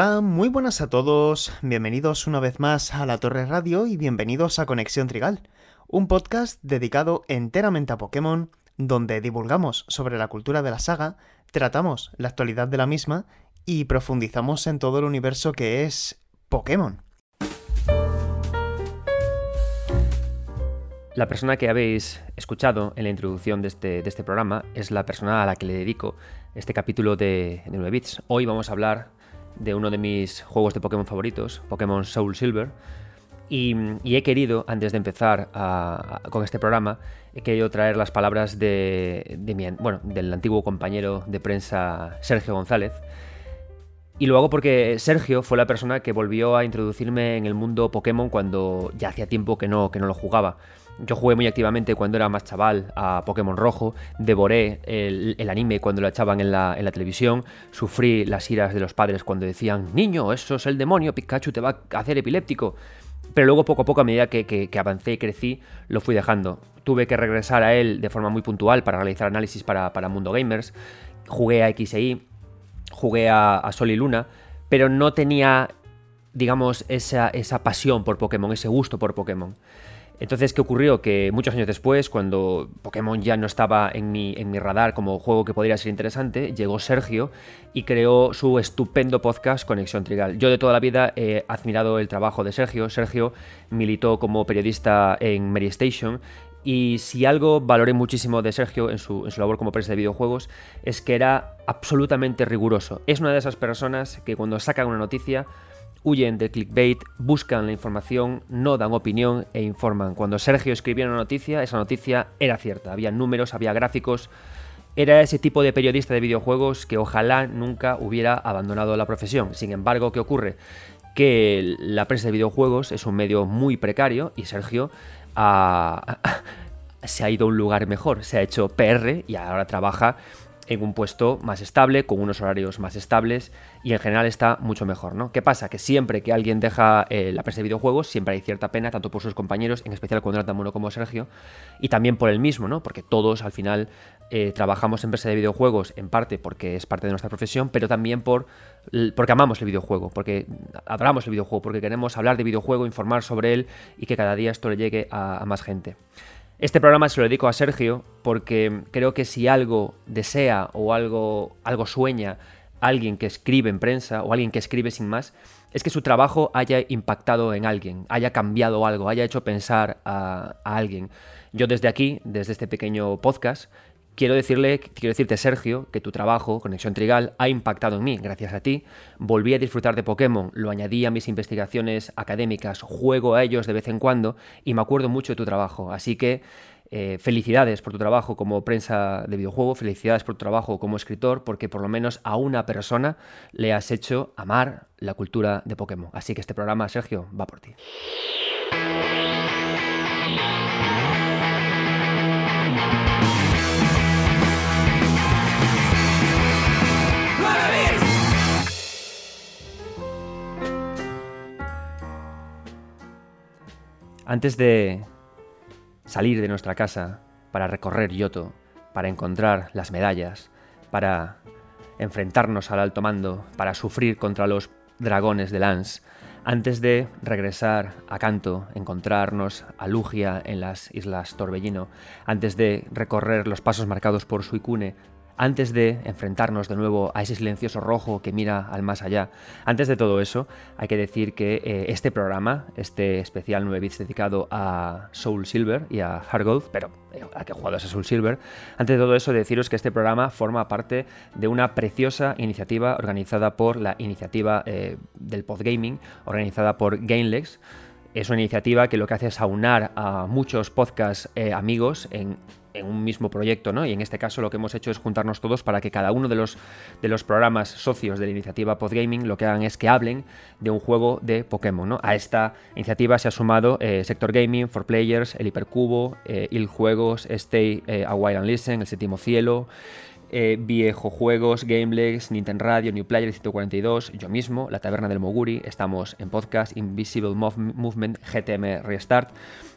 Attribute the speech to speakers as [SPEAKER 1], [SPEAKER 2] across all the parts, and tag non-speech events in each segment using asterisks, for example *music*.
[SPEAKER 1] Hola, muy buenas a todos, bienvenidos una vez más a La Torre Radio y bienvenidos a Conexión Trigal, un podcast dedicado enteramente a Pokémon, donde divulgamos sobre la cultura de la saga, tratamos la actualidad de la misma y profundizamos en todo el universo que es Pokémon.
[SPEAKER 2] La persona que habéis escuchado en la introducción de este, de este programa es la persona a la que le dedico este capítulo de, de 9 bits. Hoy vamos a hablar de uno de mis juegos de Pokémon favoritos, Pokémon Soul Silver. Y, he querido, antes de empezar con este programa, he querido traer las palabras de, bueno, del antiguo compañero de prensa Sergio González. Y lo hago porque Sergio fue la persona que volvió a introducirme en el mundo Pokémon cuando ya hacía tiempo que no, que no lo jugaba. Yo jugué muy activamente cuando era más chaval a Pokémon Rojo, devoré el, anime cuando lo echaban en la, televisión, sufrí las iras de los padres cuando decían, niño, eso es el demonio, Pikachu te va a hacer epiléptico. Pero luego poco a poco, a medida que, avancé y crecí, lo fui dejando. Tuve que regresar a él de forma muy puntual para realizar análisis para, Mundo Gamers. Jugué a X e Y, jugué a, Sol y Luna, pero no tenía, digamos, esa pasión por Pokémon, ese gusto por Pokémon. Entonces, ¿qué ocurrió? Que muchos años después, cuando Pokémon ya no estaba en mi, en mi radar como juego que podría ser interesante, llegó Sergio y creó su estupendo podcast Conexión Trigal. Yo de toda la vida he admirado el trabajo de Sergio. Sergio militó como periodista en Mary Station y si algo valoré muchísimo de Sergio en su, en su, labor como prensa de videojuegos es que era absolutamente riguroso. Es una de esas personas que cuando sacan una noticia huyen del clickbait, buscan la información, no dan opinión e informan. Cuando Sergio escribía una noticia, esa noticia era cierta, había números, había gráficos. Era ese tipo de periodista de videojuegos que ojalá nunca hubiera abandonado la profesión. Sin embargo, ¿qué ocurre? Que la prensa de videojuegos es un medio muy precario y Sergio *laughs* se ha ido a un lugar mejor, se ha hecho PR y ahora trabaja en un puesto más estable, con unos horarios más estables y en general está mucho mejor, ¿no? ¿Qué pasa? Que siempre que alguien deja eh, la prensa de videojuegos, siempre hay cierta pena, tanto por sus compañeros, en especial cuando era tan bueno como Sergio, y también por él mismo, ¿no? Porque todos al final eh, trabajamos en prensa de videojuegos, en parte porque es parte de nuestra profesión, pero también por, porque amamos el videojuego, porque adoramos el videojuego, porque queremos hablar de videojuego, informar sobre él y que cada día esto le llegue a más gente. Este programa se lo dedico a Sergio porque creo que si algo desea o algo, algo sueña alguien que escribe en prensa o alguien que escribe sin más, es que su trabajo haya impactado en alguien, haya cambiado algo, haya hecho pensar a, a alguien. Yo desde aquí, desde este pequeño podcast, Quiero decirle, quiero decirte, Sergio, que tu trabajo, Conexión Trigal, ha impactado en mí. Gracias a ti, volví a disfrutar de Pokémon, lo añadí a mis investigaciones académicas, juego a ellos de vez en cuando y me acuerdo mucho de tu trabajo. Así que eh, felicidades por tu trabajo como prensa de videojuego, felicidades por tu trabajo como escritor, porque por lo menos a una persona le has hecho amar la cultura de Pokémon. Así que este programa, Sergio, va por ti. Antes de salir de nuestra casa para recorrer Yoto, para encontrar las medallas, para enfrentarnos al alto mando, para sufrir contra los dragones de Lance, antes de regresar a Canto, encontrarnos a Lugia en las Islas Torbellino, antes de recorrer los pasos marcados por Suicune antes de enfrentarnos de nuevo a ese silencioso rojo que mira al más allá, antes de todo eso, hay que decir que eh, este programa, este especial 9 bits dedicado a Soul Silver y a Gold, pero eh, a que jugado a Soul Silver, antes de todo eso, deciros que este programa forma parte de una preciosa iniciativa organizada por la iniciativa eh, del Podgaming, organizada por Gainlex. Es una iniciativa que lo que hace es aunar a muchos podcast amigos en en un mismo proyecto, ¿no? Y en este caso lo que hemos hecho es juntarnos todos para que cada uno de los, de los programas socios de la iniciativa Podgaming lo que hagan es que hablen de un juego de Pokémon, ¿no? A esta iniciativa se ha sumado eh, Sector Gaming, For Players, El Hipercubo, eh, Il Juegos, Stay eh, a While and Listen, El Séptimo Cielo, eh, Viejo Juegos, Gamelex, Nintendo Radio, New Player 142, yo mismo, La Taberna del Moguri, estamos en podcast Invisible Movement, GTM Restart,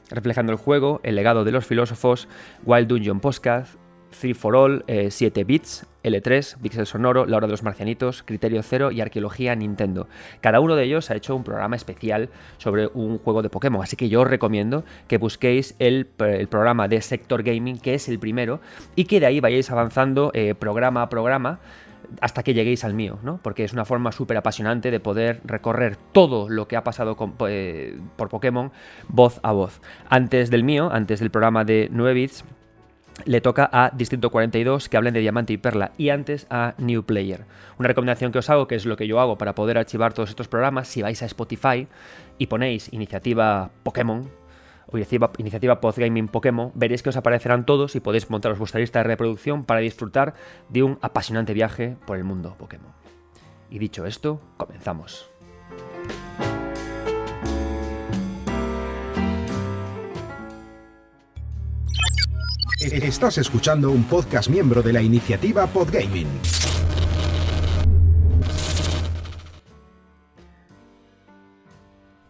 [SPEAKER 2] reflejando el juego, el legado de los filósofos, Wild Dungeon Podcast, Free for All, 7 bits, L3, Pixel Sonoro, La Hora de los Marcianitos, Criterio Cero y Arqueología Nintendo. Cada uno de ellos ha hecho un programa especial sobre un juego de Pokémon, así que yo os recomiendo que busquéis el, programa de Sector Gaming, que es el primero, y que de ahí vayáis avanzando eh, programa a programa hasta que lleguéis al mío, ¿no? Porque es una forma súper apasionante de poder recorrer todo lo que ha pasado eh, por Pokémon voz a voz. Antes del mío, antes del programa de 9 bits, le toca a Distrito 42 que hablen de Diamante y Perla y antes a New Player. Una recomendación que os hago, que es lo que yo hago para poder archivar todos estos programas, si vais a Spotify y ponéis iniciativa Pokémon o iniciativa, iniciativa Pokémon, veréis que os aparecerán todos y podéis montaros vuestra lista de reproducción para disfrutar de un apasionante viaje por el mundo Pokémon. Y dicho esto, comenzamos.
[SPEAKER 3] Estás escuchando un podcast miembro de la iniciativa Podgaming.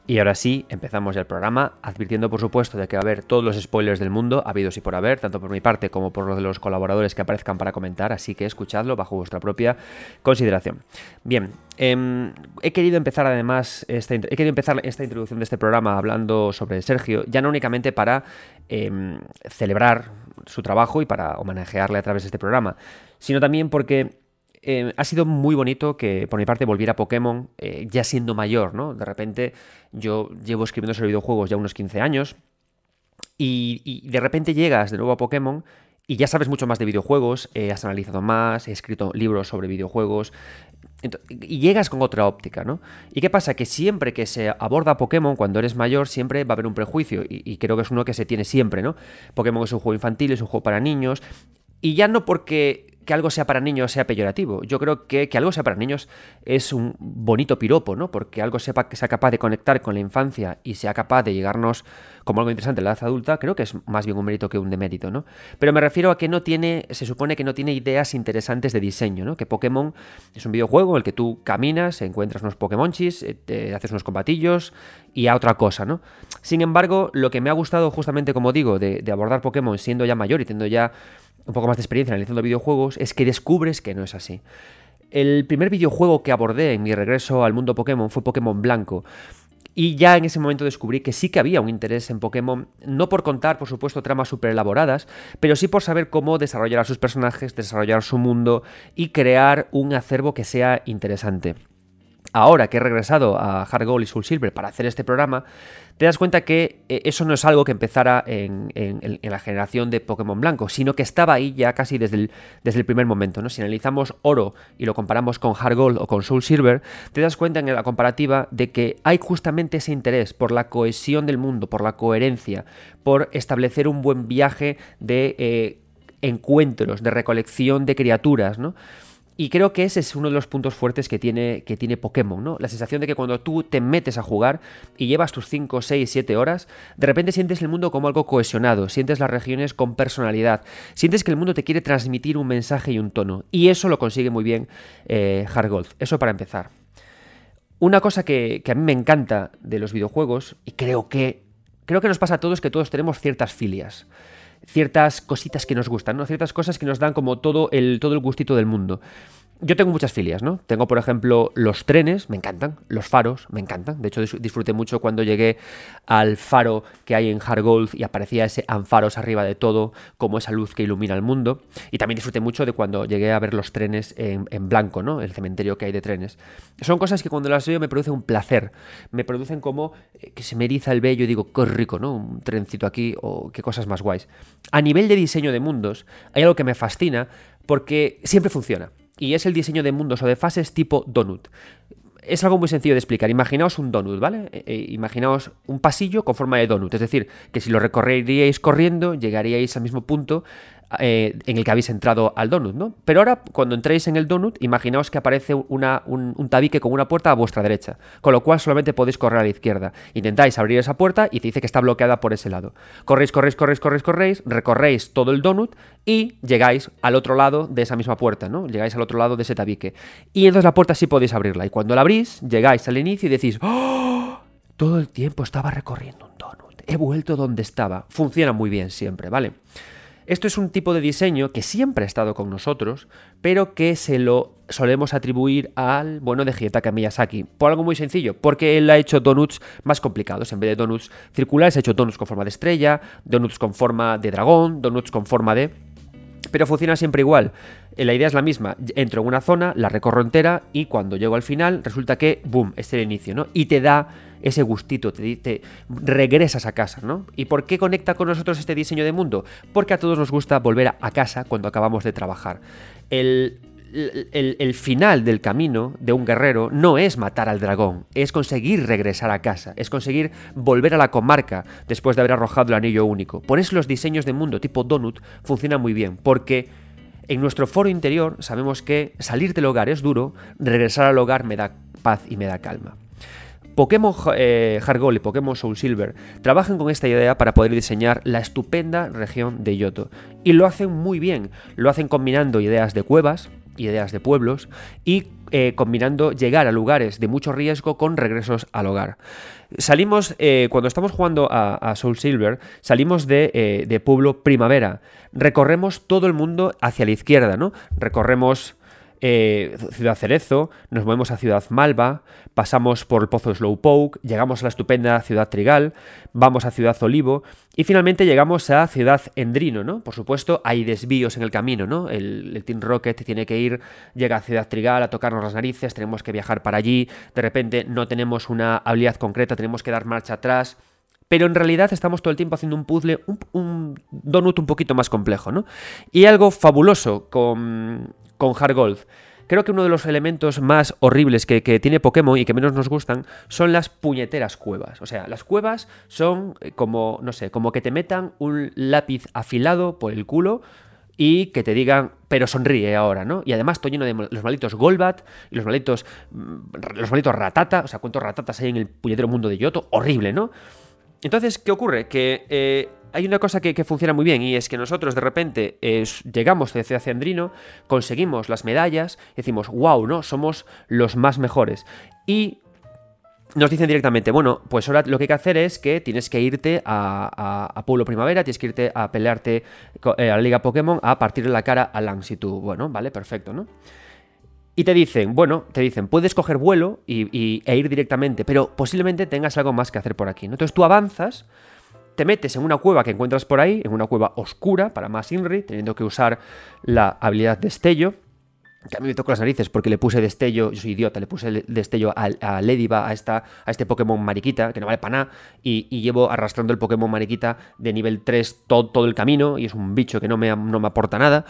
[SPEAKER 2] Y ahora sí, empezamos el programa, advirtiendo por supuesto de que va a haber todos los spoilers del mundo, habidos y por haber, tanto por mi parte como por los de los colaboradores que aparezcan para comentar, así que escuchadlo bajo vuestra propia consideración. Bien, em, he querido empezar además esta, he querido empezar esta introducción de este programa hablando sobre Sergio, ya no únicamente para em, celebrar su trabajo y para homenajearle a través de este programa, sino también porque eh, ha sido muy bonito que por mi parte volviera a Pokémon eh, ya siendo mayor, ¿no? De repente yo llevo escribiendo sobre videojuegos ya unos 15 años y, de repente llegas de nuevo a Pokémon y ya sabes mucho más de videojuegos, eh, has analizado más, he escrito libros sobre videojuegos y llegas con otra óptica, ¿no? ¿Y qué pasa? Que siempre que se aborda Pokémon cuando eres mayor siempre va a haber un prejuicio y, creo que es uno que se tiene siempre, ¿no? Pokémon es un juego infantil, es un juego para niños y ya no porque que algo sea para niños sea peyorativo. Yo creo que que algo sea para niños es un bonito piropo, ¿no? Porque algo sepa que sea capaz de conectar con la infancia y sea capaz de llegarnos como algo interesante en la edad adulta, creo que es más bien un mérito que un demérito, ¿no? Pero me refiero a que no tiene, se supone que no tiene ideas interesantes de diseño, ¿no? Que Pokémon es un videojuego en el que tú caminas, encuentras unos Pokémonchis, eh, te haces unos combatillos y a otra cosa, ¿no? Sin embargo, lo que me ha gustado justamente, como digo, de, de abordar Pokémon siendo ya mayor y teniendo ya un poco más de experiencia analizando videojuegos, es que descubres que no es así. El primer videojuego que abordé en mi regreso al mundo Pokémon fue Pokémon Blanco. Y ya en ese momento descubrí que sí que había un interés en Pokémon, no por contar, por supuesto, tramas súper elaboradas, pero sí por saber cómo desarrollar a sus personajes, desarrollar su mundo y crear un acervo que sea interesante ahora que he regresado a Hard Gold y Soul Silver para hacer este programa, te das cuenta que eh, eso no es algo que empezara en, la generación de Pokémon Blanco, sino que estaba ahí ya casi desde el, primer momento. ¿no? Si analizamos Oro y lo comparamos con Hard Gold o con Soul Silver, te das cuenta en la comparativa de que hay justamente ese interés por la cohesión del mundo, por la coherencia, por establecer un buen viaje de eh, encuentros, de recolección de criaturas, ¿no? Y creo que ese es uno de los puntos fuertes que tiene, que tiene Pokémon, ¿no? La sensación de que cuando tú te metes a jugar y llevas tus 5, 6, 7 horas, de repente sientes el mundo como algo cohesionado, sientes las regiones con personalidad, sientes que el mundo te quiere transmitir un mensaje y un tono. Y eso lo consigue muy bien eh, Hard Eso para empezar. Una cosa que, que a mí me encanta de los videojuegos, y creo que, creo que nos pasa a todos, que todos tenemos ciertas filias ciertas cositas que nos gustan, ¿no? Ciertas cosas que nos dan como todo el, todo el gustito del mundo yo tengo muchas filias, ¿no? Tengo, por ejemplo, los trenes, me encantan, los faros, me encantan. De hecho, disfruté mucho cuando llegué al faro que hay en Hargold y aparecía ese anfaros arriba de todo, como esa luz que ilumina el mundo. Y también disfruté mucho de cuando llegué a ver los trenes en, blanco, ¿no? El cementerio que hay de trenes. Son cosas que cuando las veo me producen un placer, me producen como eh, que se me eriza el vello y digo, qué rico, ¿no? Un trencito aquí o qué cosas más guays. A nivel de diseño de mundos, hay algo que me fascina porque siempre funciona y es el diseño de mundos o de fases tipo donut. Es algo muy sencillo de explicar. Imaginaos un donut, ¿vale? Eh, eh, imaginaos un pasillo con forma de donut. Es decir, que si lo recorreríais corriendo, llegaríais al mismo punto eh, en el que habéis entrado al donut, ¿no? Pero ahora, cuando entréis en el donut, imaginaos que aparece una, un, tabique con una puerta a vuestra derecha, con lo cual solamente podéis correr a la izquierda. Intentáis abrir esa puerta y te dice que está bloqueada por ese lado. Corréis, corréis, corréis, corréis, corréis, recorréis todo el donut y llegáis al otro lado de esa misma puerta, ¿no? Llegáis al otro lado de ese tabique. Y entonces la puerta sí podéis abrirla. Y cuando la abrís, llegáis al inicio y decís, ¡Oh! Todo el tiempo estaba recorriendo un donut. He vuelto donde estaba. Funciona muy bien siempre, ¿vale? Esto es un tipo de diseño que siempre ha estado con nosotros, pero que se lo solemos atribuir al bueno de Hidetaka Miyazaki. Por algo muy sencillo, porque él ha hecho donuts más complicados. En vez de donuts circulares, ha hecho donuts con forma de estrella, donuts con forma de dragón, donuts con forma de... Pero funciona siempre igual. Eh, la idea es la misma. Entro en una zona, la recorro entera y cuando llego al final resulta que, boom, es el inicio, ¿no? Y te da ese gustito, te, regresas a casa, ¿no? ¿Y por qué conecta con nosotros este diseño de mundo? Porque a todos nos gusta volver a casa cuando acabamos de trabajar. El, el, final del camino de un guerrero no es matar al dragón, es conseguir regresar a casa, es conseguir volver a la comarca después de haber arrojado el anillo único. Por eso los diseños de mundo tipo Donut funcionan muy bien, porque en nuestro foro interior sabemos que salir del hogar es duro, regresar al hogar me da paz y me da calma. Pokémon eh, y Pokémon Soul Silver trabajan con esta idea para poder diseñar la estupenda región de Yoto. Y lo hacen muy bien. Lo hacen combinando ideas de cuevas, ideas de pueblos y eh, combinando llegar a lugares de mucho riesgo con regresos al hogar. Salimos, eh, cuando estamos jugando a, Soul Silver, salimos eh, de Pueblo Primavera. Recorremos todo el mundo hacia la izquierda, ¿no? Recorremos eh, Ciudad Cerezo, nos movemos a Ciudad Malva, pasamos por el Pozo Slowpoke, llegamos a la estupenda Ciudad Trigal, vamos a Ciudad Olivo y finalmente llegamos a Ciudad Endrino, ¿no? Por supuesto, hay desvíos en el camino, ¿no? El, Team Rocket tiene que ir, llega a Ciudad Trigal a tocarnos las narices, tenemos que viajar para allí, de repente no tenemos una habilidad concreta, tenemos que dar marcha atrás pero en realidad estamos todo el tiempo haciendo un puzzle, un, un, donut un poquito más complejo, ¿no? Y algo fabuloso con, con Hard Gold. Creo que uno de los elementos más horribles que, tiene Pokémon y que menos nos gustan son las puñeteras cuevas. O sea, las cuevas son eh, como, no sé, como que te metan un lápiz afilado por el culo y que te digan, pero sonríe ahora, ¿no? Y además estoy lleno de los malditos Golbat y los malditos, mm, los malditos Ratata, o sea, cuántos Ratatas hay en el puñetero mundo de Yoto, horrible, ¿no? Entonces, ¿qué ocurre? Que eh, hay una cosa que, funciona muy bien y es que nosotros de repente llegamos hacia Andrino, conseguimos las medallas, decimos, wow, ¿no? Somos los más mejores. Y nos dicen directamente, bueno, pues ahora lo que hay que hacer es que tienes que irte a, Pueblo Primavera, tienes que irte a pelearte eh, a la Liga Pokémon a partir de la cara a Langsitu. Bueno, vale, perfecto, ¿no? Y te dicen, bueno, te dicen, puedes coger vuelo y, e ir directamente, pero posiblemente tengas algo más que hacer por aquí. ¿no? Entonces tú avanzas te metes en una cueva que encuentras por ahí, en una cueva oscura para más Inri, teniendo que usar la habilidad destello. Que a mí me tocó las narices porque le puse destello, yo soy idiota, le puse destello a, Lediva, a, esta, a este Pokémon mariquita, que no vale para nada, y, llevo arrastrando el Pokémon mariquita de nivel 3 todo, todo el camino, y es un bicho que no me, no me aporta nada.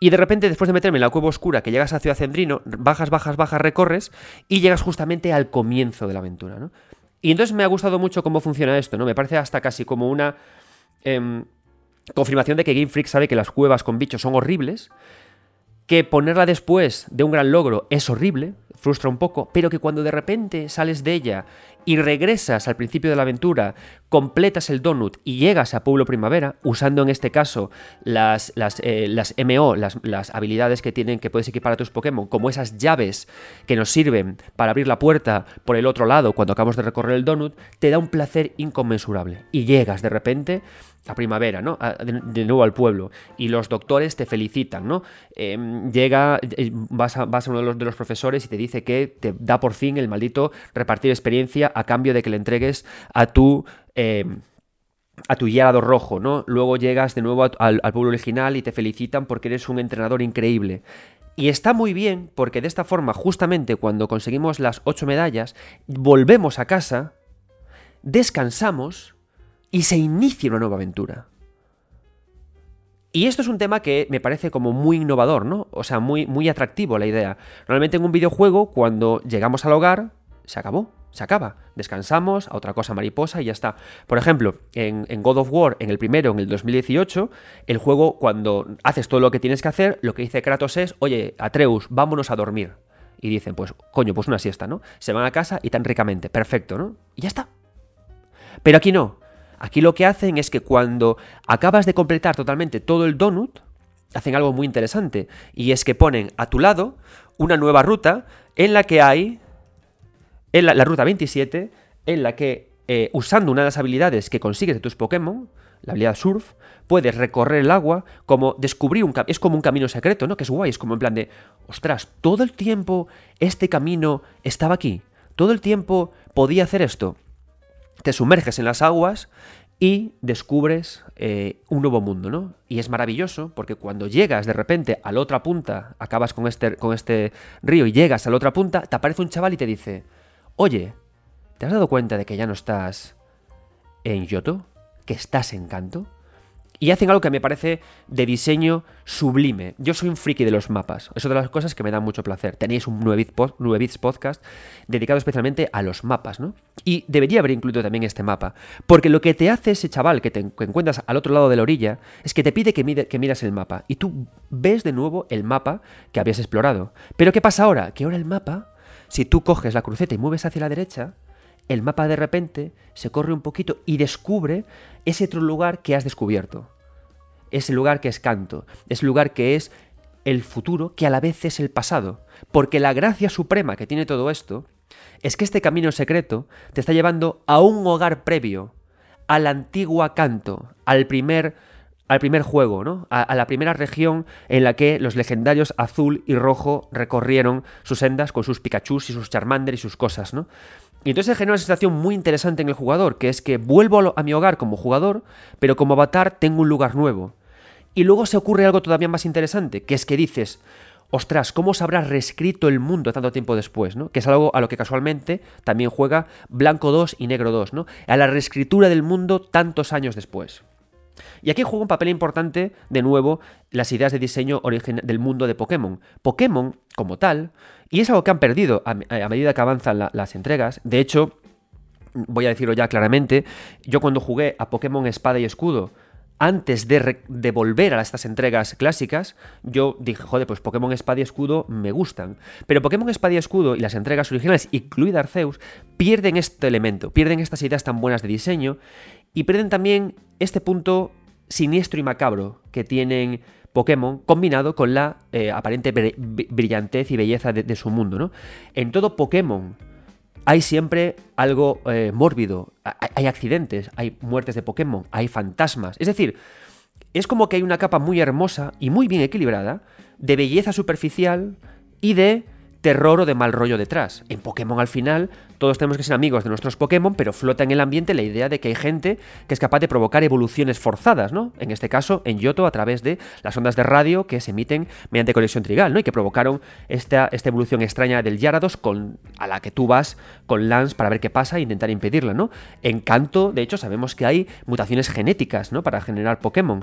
[SPEAKER 2] Y de repente, después de meterme en la cueva oscura, que llegas a Ciudad Cendrino, bajas, bajas, bajas, recorres, y llegas justamente al comienzo de la aventura, ¿no? Y entonces me ha gustado mucho cómo funciona esto, ¿no? Me parece hasta casi como una em, confirmación de que Game Freak sabe que las cuevas con bichos son horribles, que ponerla después de un gran logro es horrible, frustra un poco, pero que cuando de repente sales de ella y regresas al principio de la aventura, completas el donut y llegas a Pueblo Primavera, usando en este caso las, las, eh, las MO, las, las, habilidades que tienen que puedes equipar a tus Pokémon, como esas llaves que nos sirven para abrir la puerta por el otro lado cuando acabamos de recorrer el donut, te da un placer inconmensurable. Y llegas de repente a primavera, ¿no? de, nuevo al pueblo. Y los doctores te felicitan, ¿no? Em, llega, eh, vas a, uno de los, profesores y te dice que te da por fin el maldito repartir experiencia a cambio de que le entregues a tu... Em, a tu guiado rojo, ¿no? Luego llegas de nuevo al pueblo original y te felicitan porque eres un entrenador increíble. Y está muy bien porque de esta forma, justamente cuando conseguimos las ocho medallas, volvemos a casa, descansamos y se inicia una nueva aventura. Y esto es un tema que me parece como muy innovador, ¿no? O sea, muy, muy atractivo la idea. Normalmente en un videojuego, cuando llegamos al hogar, se acabó, se acaba. Descansamos a otra cosa mariposa y ya está. Por ejemplo, en, God of War, en el primero, en el 2018, el juego, cuando haces todo lo que tienes que hacer, lo que dice Kratos es, oye, Atreus, vámonos a dormir. Y dicen, pues, coño, pues una siesta, ¿no? Se van a casa y tan ricamente, perfecto, ¿no? Y ya está. Pero aquí no. Aquí lo que hacen es que cuando acabas de completar totalmente todo el donut, hacen algo muy interesante. Y es que ponen a tu lado una nueva ruta en la que hay, en la, ruta 27, en la que eh, usando una de las habilidades que consigues de tus Pokémon, la habilidad surf, puedes recorrer el agua como descubrir un es como un camino secreto, ¿no? Que es guay, es como en plan de, ostras, todo el tiempo este camino estaba aquí, todo el tiempo podía hacer esto. Te sumerges en las aguas y descubres eh, un nuevo mundo, ¿no? Y es maravilloso porque cuando llegas de repente a la otra punta, acabas con este, con este río y llegas a la otra punta, te aparece un chaval y te dice, oye, ¿te has dado cuenta de que ya no estás en Yoto? ¿Que estás en Canto? Y hacen algo que me parece de diseño sublime. Yo soy un friki de los mapas. Es otra de las cosas que me dan mucho placer. Tenéis un 9 bits podcast dedicado especialmente a los mapas, ¿no? Y debería haber incluido también este mapa. Porque lo que te hace ese chaval que te encuentras al otro lado de la orilla es que te pide que, que miras el mapa. Y tú ves de nuevo el mapa que habías explorado. Pero ¿qué pasa ahora? Que ahora el mapa, si tú coges la cruceta y mueves hacia la derecha, el mapa de repente se corre un poquito y descubre ese otro lugar que has descubierto. Ese lugar que es canto, ese lugar que es el futuro, que a la vez es el pasado. Porque la gracia suprema que tiene todo esto es que este camino secreto te está llevando a un hogar previo, a la antigua canto, al primer, al primer juego, ¿no? A, a, la primera región en la que los legendarios azul y rojo recorrieron sus sendas con sus Pikachu y sus Charmander y sus cosas, ¿no? Y entonces se genera una sensación muy interesante en el jugador, que es que vuelvo a mi hogar como jugador, pero como avatar tengo un lugar nuevo. Y luego se ocurre algo todavía más interesante, que es que dices, ostras, ¿cómo se habrá reescrito el mundo tanto tiempo después? ¿no? Que es algo a lo que casualmente también juega Blanco 2 y Negro 2, ¿no? A la reescritura del mundo tantos años después. Y aquí juega un papel importante, de nuevo, las ideas de diseño del mundo de Pokémon. Pokémon, como tal, y es algo que han perdido a, medida que avanzan las entregas, de hecho, voy a decirlo ya claramente, yo cuando jugué a Pokémon Espada y Escudo, antes de, volver a estas entregas clásicas, yo dije, joder, pues Pokémon Espada y Escudo me gustan. Pero Pokémon Espada y Escudo y las entregas originales, incluida Arceus, pierden este elemento, pierden estas ideas tan buenas de diseño y pierden también este punto siniestro y macabro que tienen Pokémon combinado con la eh, aparente brillantez y belleza de, su mundo. ¿no? En todo Pokémon hay siempre algo eh, mórbido, hay accidentes, hay muertes de Pokémon, hay fantasmas. Es decir, es como que hay una capa muy hermosa y muy bien equilibrada de belleza superficial y de terror o de mal rollo detrás. En Pokémon al final todos tenemos que ser amigos de nuestros Pokémon, pero flota en el ambiente la idea de que hay gente que es capaz de provocar evoluciones forzadas, ¿no? En este caso, en Yoto, a través de las ondas de radio que se emiten mediante conexión trigal, ¿no? Y que provocaron esta, esta evolución extraña del Yarados con, a la que tú vas con Lance para ver qué pasa e intentar impedirla, ¿no? En Canto, de hecho, sabemos que hay mutaciones genéticas, ¿no? Para generar Pokémon.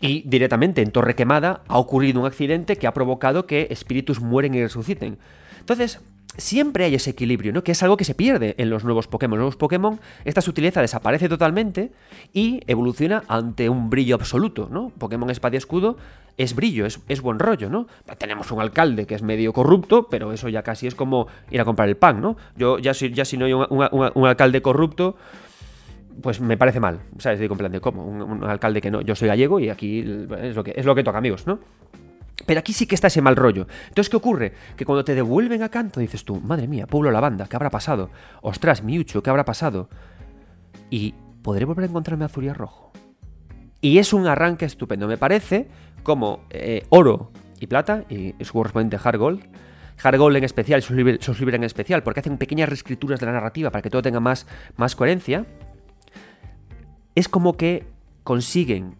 [SPEAKER 2] Y directamente en Torre Quemada ha ocurrido un accidente que ha provocado que espíritus mueren y resuciten. Entonces, siempre hay ese equilibrio, ¿no? Que es algo que se pierde en los nuevos Pokémon. Los nuevos Pokémon, esta sutileza desaparece totalmente y evoluciona ante un brillo absoluto, ¿no? Pokémon Espada y Escudo es brillo, es, buen rollo, ¿no? Tenemos un alcalde que es medio corrupto, pero eso ya casi es como ir a comprar el pan, ¿no? Yo ya si, ya si no hay un alcalde corrupto pues me parece mal, ¿sabes? Digo, en plan de cómo, un, alcalde que no, yo soy gallego y aquí es lo que, es lo que toca, amigos, ¿no? Pero aquí sí que está ese mal rollo. Entonces, ¿qué ocurre? Que cuando te devuelven a canto dices tú, madre mía, pueblo la banda, ¿qué habrá pasado? Ostras, Miucho, ¿qué habrá pasado? Y podré volver a encontrarme a Zuria Rojo. Y es un arranque estupendo. Me parece como eh, oro y plata, y su correspondiente hard gold, Hard en especial, sus libros en especial, porque hacen pequeñas reescrituras de la narrativa para que todo tenga más, más coherencia es como que consiguen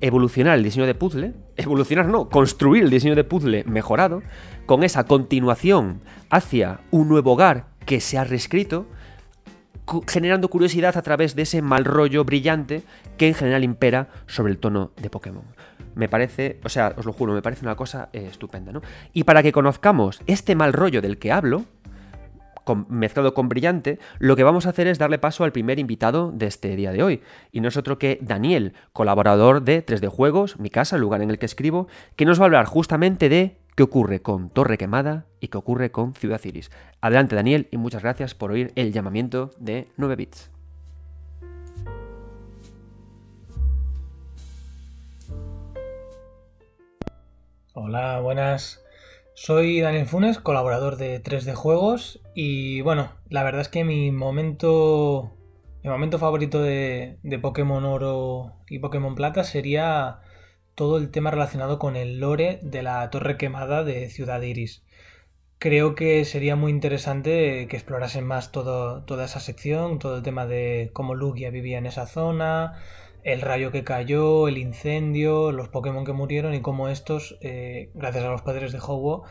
[SPEAKER 2] evolucionar el diseño de puzzle, evolucionar no, construir el diseño de puzzle mejorado, con esa continuación hacia un nuevo hogar que se ha reescrito, generando curiosidad a través de ese mal rollo brillante que en general impera sobre el tono de Pokémon. Me parece, o sea, os lo juro, me parece una cosa eh, estupenda, ¿no? Y para que conozcamos este mal rollo del que hablo, mezclado con brillante, lo que vamos a hacer es darle paso al primer invitado de este día de hoy. Y no es otro que Daniel, colaborador de 3D Juegos, mi casa, el lugar en el que escribo, que nos va a hablar justamente de qué ocurre con Torre Quemada y qué ocurre con Ciudad Iris. Adelante Daniel y muchas gracias por oír el llamamiento de 9 bits.
[SPEAKER 4] Hola, buenas. Soy Daniel Funes, colaborador de 3D Juegos y bueno, la verdad es que mi momento Mi momento favorito de, de Pokémon Oro y Pokémon Plata sería todo el tema relacionado con el lore de la torre quemada de Ciudad Iris. Creo que sería muy interesante que explorasen más todo, toda esa sección, todo el tema de cómo Lugia vivía en esa zona, el rayo que cayó, el incendio, los Pokémon que murieron y cómo estos, eh, gracias a los padres de Howo,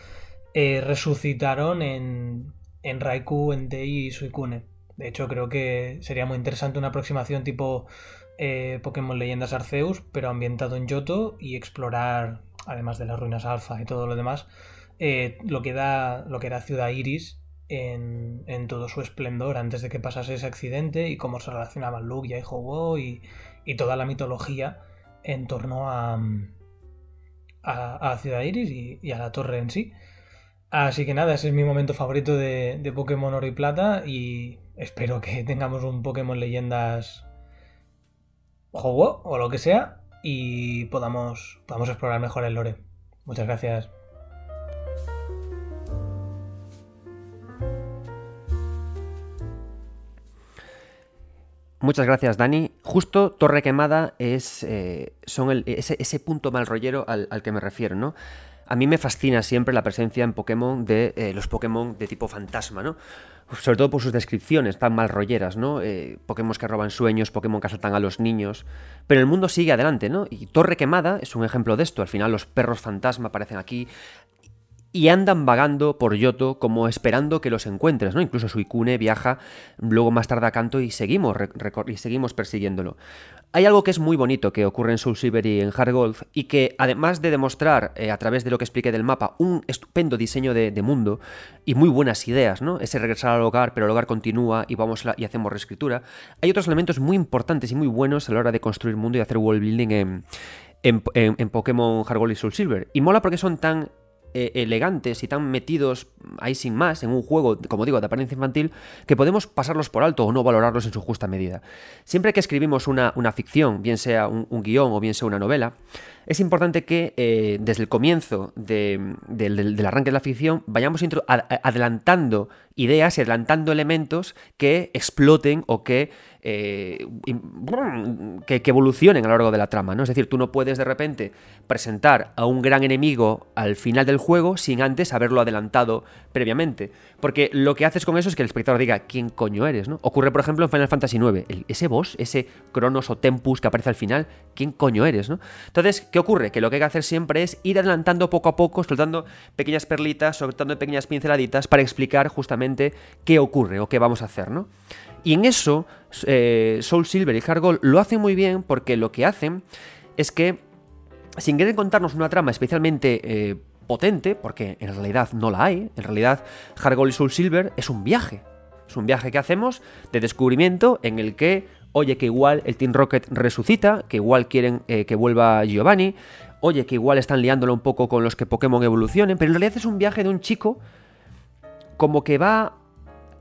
[SPEAKER 4] eh, resucitaron en, en Raikou, Entei y Suicune. De hecho, creo que sería muy interesante una aproximación tipo eh, Pokémon Leyendas Arceus, pero ambientado en Yoto y explorar, además de las ruinas alfa y todo lo demás, lo, que da, lo que era Ciudad Iris en, en, todo su esplendor antes de que pasase ese accidente y cómo se relacionaban Lugia y Ho-Oh y, y toda la mitología en torno a, a, Ciudad Iris y, a la torre en sí. Así que nada, ese es mi momento favorito de, de Pokémon Oro y Plata y espero que *laughs* tengamos un Pokémon Leyendas juego o lo que sea y podamos, podamos explorar mejor el lore. Muchas gracias.
[SPEAKER 2] Muchas gracias, Dani. Justo Torre Quemada es eh, son ese, punto mal rollero al, que me refiero, ¿no? A mí me fascina siempre la presencia en Pokémon de eh, los Pokémon de tipo fantasma, ¿no? Sobre todo por sus descripciones tan mal rolleras, ¿no? Eh, Pokémon que roban sueños, Pokémon que asaltan a los niños. Pero el mundo sigue adelante, ¿no? Y Torre Quemada es un ejemplo de esto. Al final los perros fantasma aparecen aquí y andan vagando por Yoto como esperando que los encuentres, ¿no? Incluso Suicune viaja luego más tarde a Kanto y seguimos, y seguimos persiguiéndolo. Hay algo que es muy bonito que ocurre en Soul Silver y en Hard Gold y que además de demostrar eh, a través de lo que expliqué del mapa un estupendo diseño de, mundo y muy buenas ideas, ¿no? Ese regresar al hogar, pero el hogar continúa y vamos y hacemos reescritura. Hay otros elementos muy importantes y muy buenos a la hora de construir mundo y hacer world building en, en, en, Pokémon Hard Gold y Soul Silver. Y mola porque son tan eh, elegantes y tan metidos ahí sin más en un juego, como digo, de apariencia infantil, que podemos pasarlos por alto o no valorarlos en su justa medida. Siempre que escribimos una, ficción, bien sea un, guion o bien sea una novela, es importante que eh, desde el comienzo del, arranque de la ficción vayamos adelantando ideas y adelantando elementos que exploten o que eh, que, evolucionen a lo largo de la trama, ¿no? Es decir, tú no puedes de repente presentar a un gran enemigo al final del juego sin antes haberlo adelantado previamente. Porque lo que haces con eso es que el espectador diga quién coño eres, ¿no? Ocurre, por ejemplo, en Final Fantasy IX. ese boss, ese Cronos o Tempus que aparece al final, ¿quién coño eres, no? Entonces, ¿qué ocurre? Que lo que hay que hacer siempre es ir adelantando poco a poco, soltando pequeñas perlitas, soltando pequeñas pinceladitas para explicar justamente qué ocurre o qué vamos a hacer, ¿no? Y en eso, eh, Soul Silver y Hard lo hacen muy bien porque lo que hacen es que, sin querer contarnos una trama especialmente eh, potente, porque en realidad no la hay, en realidad Hard y Soul Silver es un viaje. Es un viaje que hacemos de descubrimiento en el que, oye, que igual el Team Rocket resucita, que igual quieren eh, que vuelva Giovanni, oye, que igual están liándolo un poco con los que Pokémon evolucionen, pero en realidad es un viaje de un chico como que va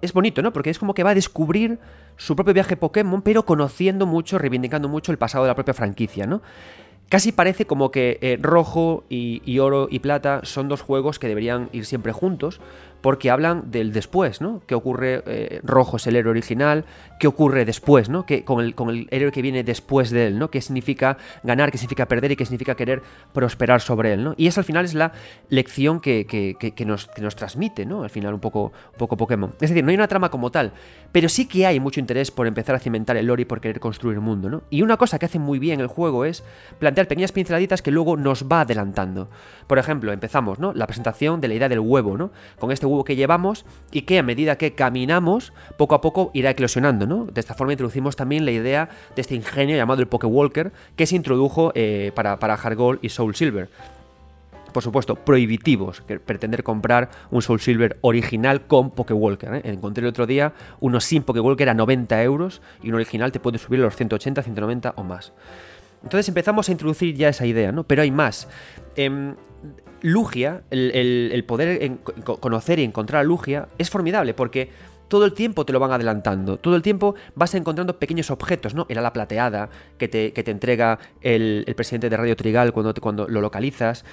[SPEAKER 2] es bonito, ¿no? Porque es como que va a descubrir su propio viaje Pokémon, pero conociendo mucho, reivindicando mucho el pasado de la propia franquicia, ¿no? Casi parece como que eh, rojo y, oro y plata son dos juegos que deberían ir siempre juntos, porque hablan del después, ¿no? ¿Qué ocurre? Eh, rojo es el héroe original, ¿qué ocurre después, ¿no? Que, con, el, con el héroe que viene después de él, ¿no? ¿Qué significa ganar, qué significa perder y qué significa querer prosperar sobre él, ¿no? Y esa al final es la lección que, que, nos, nos, transmite, ¿no? Al final un poco, un poco Pokémon. Es decir, no hay una trama como tal, pero sí que hay mucho interés por empezar a cimentar el lore y por querer construir mundo, ¿no? Y una cosa que hace muy bien el juego es plantear pequeñas pinceladitas que luego nos va adelantando. Por ejemplo, empezamos, ¿no? La presentación de la idea del huevo, ¿no? Con este que llevamos y que a medida que caminamos, poco a poco irá eclosionando, ¿no? De esta forma introducimos también la idea de este ingenio llamado el Walker que se introdujo eh, para, para Hard y Soul Silver por supuesto, prohibitivos, que pretender comprar un Soul Silver original con Pokewalker. ¿eh? Encontré el otro día uno sin Pokewalker a 90 euros y un original te puede subir a los 180, 190 o más. Entonces empezamos a introducir ya esa idea, ¿no? Pero hay más. Em, Lugia, el, poder conocer y encontrar a Lugia, es formidable porque todo el tiempo te lo van adelantando. Todo el tiempo vas encontrando pequeños objetos, ¿no? El ala plateada que te, que te entrega el, presidente de Radio Trigal cuando, cuando lo localizas.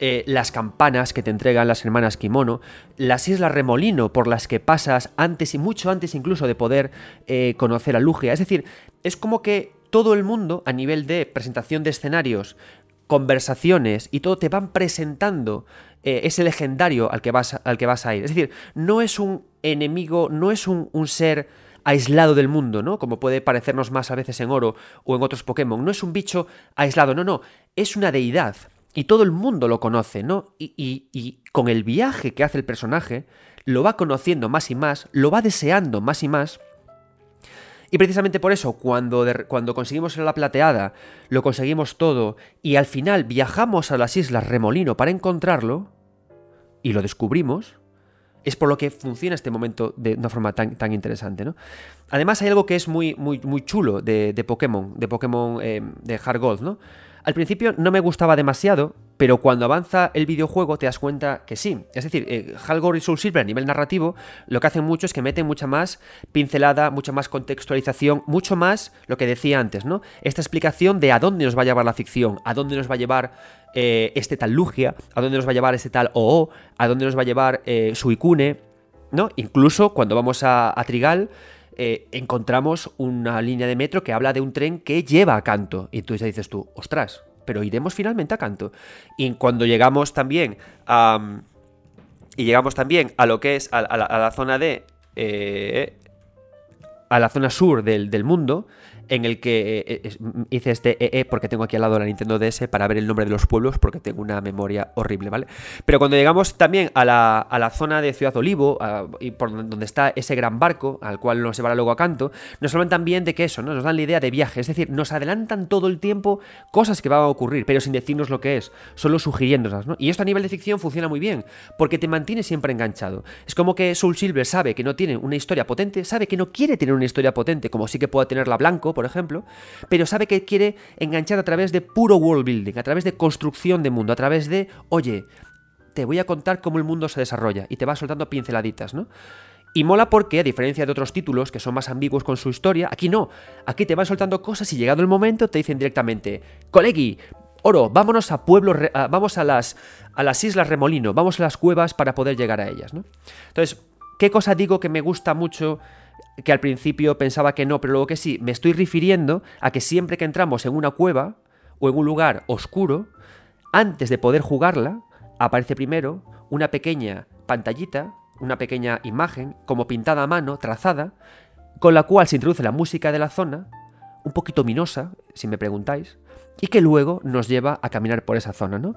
[SPEAKER 2] eh, las campanas que te entregan las hermanas Kimono, las islas Remolino por las que pasas antes y mucho antes incluso de poder eh, conocer a Lugia. Es decir, es como que todo el mundo a nivel de presentación de escenarios, conversaciones y todo te van presentando eh, ese legendario al que, vas, al que vas a ir. Es decir, no es un enemigo, no es un, ser aislado del mundo, ¿no? Como puede parecernos más a veces en Oro o en otros Pokémon. No es un bicho aislado, no, no. Es una deidad. Y todo el mundo lo conoce, ¿no? Y, y, con el viaje que hace el personaje, lo va conociendo más y más, lo va deseando más y más. Y precisamente por eso, cuando, cuando conseguimos la plateada, lo conseguimos todo, y al final viajamos a las islas Remolino para encontrarlo, y lo descubrimos, es por lo que funciona este momento de una forma tan, tan interesante, ¿no? Además hay algo que es muy, muy, muy chulo de, Pokémon, de Pokémon eh, de Hard Gold, ¿no? Al principio no me gustaba demasiado, pero cuando avanza el videojuego te das cuenta que sí. Es decir, eh, Halgore y Silver a nivel narrativo lo que hacen mucho es que meten mucha más pincelada, mucha más contextualización, mucho más lo que decía antes, ¿no? Esta explicación de a dónde nos va a llevar la ficción, a dónde nos va a llevar eh, este tal Lugia, a dónde nos va a llevar este tal Oo, a dónde nos va a llevar eh, Suicune, ¿no? Incluso cuando vamos a, Trigal eh, encontramos una línea de metro que habla de un tren que lleva a Canto. Y tú ya dices tú, ostras, pero iremos finalmente a Canto. Y cuando llegamos también a... y llegamos también a lo que es a, la, zona de... Eh, a la zona sur del, del mundo, en el que eh, eh, hice este EE porque tengo aquí al lado la Nintendo DS para ver el nombre de los pueblos porque tengo una memoria horrible, ¿vale? Pero cuando llegamos también a la, a la zona de Ciudad Olivo, y por donde está ese gran barco al cual nos llevará luego a Canto, nos hablan también de que eso, ¿no? nos dan la idea de viaje, es decir, nos adelantan todo el tiempo cosas que van a ocurrir, pero sin decirnos lo que es, solo sugiriéndonos, ¿no? Y esto a nivel de ficción funciona muy bien, porque te mantiene siempre enganchado. Es como que Soul Silver sabe que no tiene una historia potente, sabe que no quiere tener una historia potente, como sí que pueda tenerla Blanco, por ejemplo, pero sabe que quiere enganchar a través de puro world building, a través de construcción de mundo, a través de, oye, te voy a contar cómo el mundo se desarrolla y te va soltando pinceladitas, ¿no? Y mola porque, a diferencia de otros títulos que son más ambiguos con su historia, aquí no. Aquí te van soltando cosas y llegado el momento te dicen directamente, colegi, oro, vámonos a pueblos, vamos a las, a las islas Remolino, vamos a las cuevas para poder llegar a ellas, ¿no? Entonces, ¿qué cosa digo que me gusta mucho que al principio pensaba que no, pero luego que sí. Me estoy refiriendo a que siempre que entramos en una cueva o en un lugar oscuro, antes de poder jugarla, aparece primero una pequeña pantallita, una pequeña imagen, como pintada a mano, trazada, con la cual se introduce la música de la zona, un poquito minosa, si me preguntáis, y que luego nos lleva a caminar por esa zona, ¿no?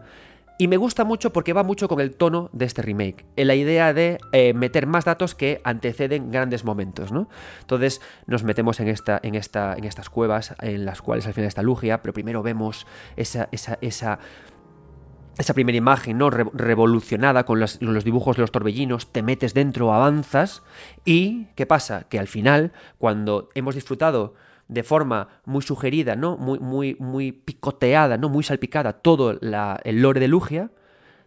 [SPEAKER 2] Y me gusta mucho porque va mucho con el tono de este remake, en la idea de eh, meter más datos que anteceden grandes momentos, ¿no? Entonces nos metemos en, esta, en, esta, en estas cuevas en las cuales al final está Lugia, pero primero vemos esa, esa, esa, esa primera imagen, ¿no? revolucionada con los, los, dibujos de los torbellinos, te metes dentro, avanzas y ¿qué pasa? Que al final, cuando hemos disfrutado de forma muy sugerida, ¿no? Muy, muy, muy picoteada, ¿no? Muy salpicada todo el lore de Lugia.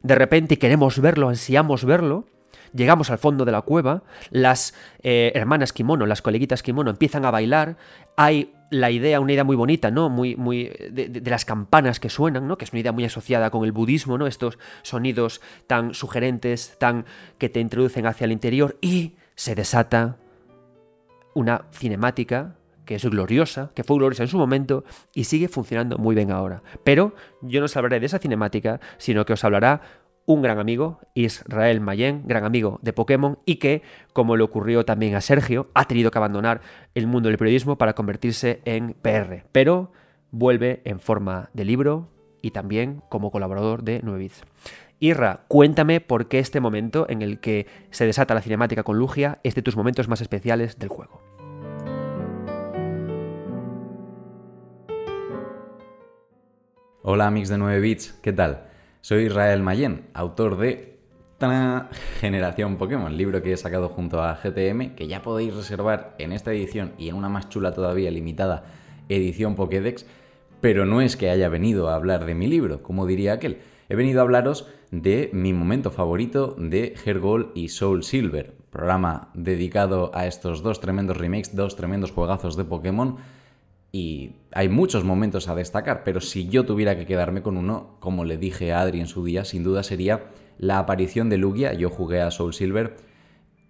[SPEAKER 2] De repente queremos verlo, ansiamos verlo. Llegamos al fondo de la cueva, las eh, hermanas Kimono, las coleguitas Kimono empiezan a bailar, hay la idea, una idea muy bonita, ¿no? Muy, muy de, las campanas que suenan, ¿no? Que es una idea muy asociada con el budismo, ¿no? Estos sonidos tan sugerentes, tan que te introducen hacia el interior y se desata una cinemática que es gloriosa, que fue gloriosa en su momento y sigue funcionando muy bien ahora. Pero yo no os hablaré de esa cinemática, sino que os hablará un gran amigo, Israel Mayen, gran amigo de Pokémon, y que, como le ocurrió también a Sergio, ha tenido que abandonar el mundo del periodismo para convertirse en PR. Pero vuelve en forma de libro y también como colaborador de 9 Irra, cuéntame por qué este momento en el que se desata la cinemática con Lugia es de tus momentos más especiales del juego.
[SPEAKER 5] Hola amigos de 9 bits, ¿qué tal? Soy Israel Mayen, autor de Generación Pokémon, libro que he sacado junto a GTM, que ya podéis reservar en esta edición y en una más chula todavía limitada edición Pokédex, pero no es que haya venido a hablar de mi libro, como diría aquel. He venido a hablaros de mi momento favorito de Hergol y Soul Silver, programa dedicado a estos dos tremendos remakes, dos tremendos juegazos de Pokémon y hay muchos momentos a destacar, pero si yo tuviera que quedarme con uno, como le dije a Adri en su día, sin duda sería la aparición de Lugia. Yo jugué a Soul Silver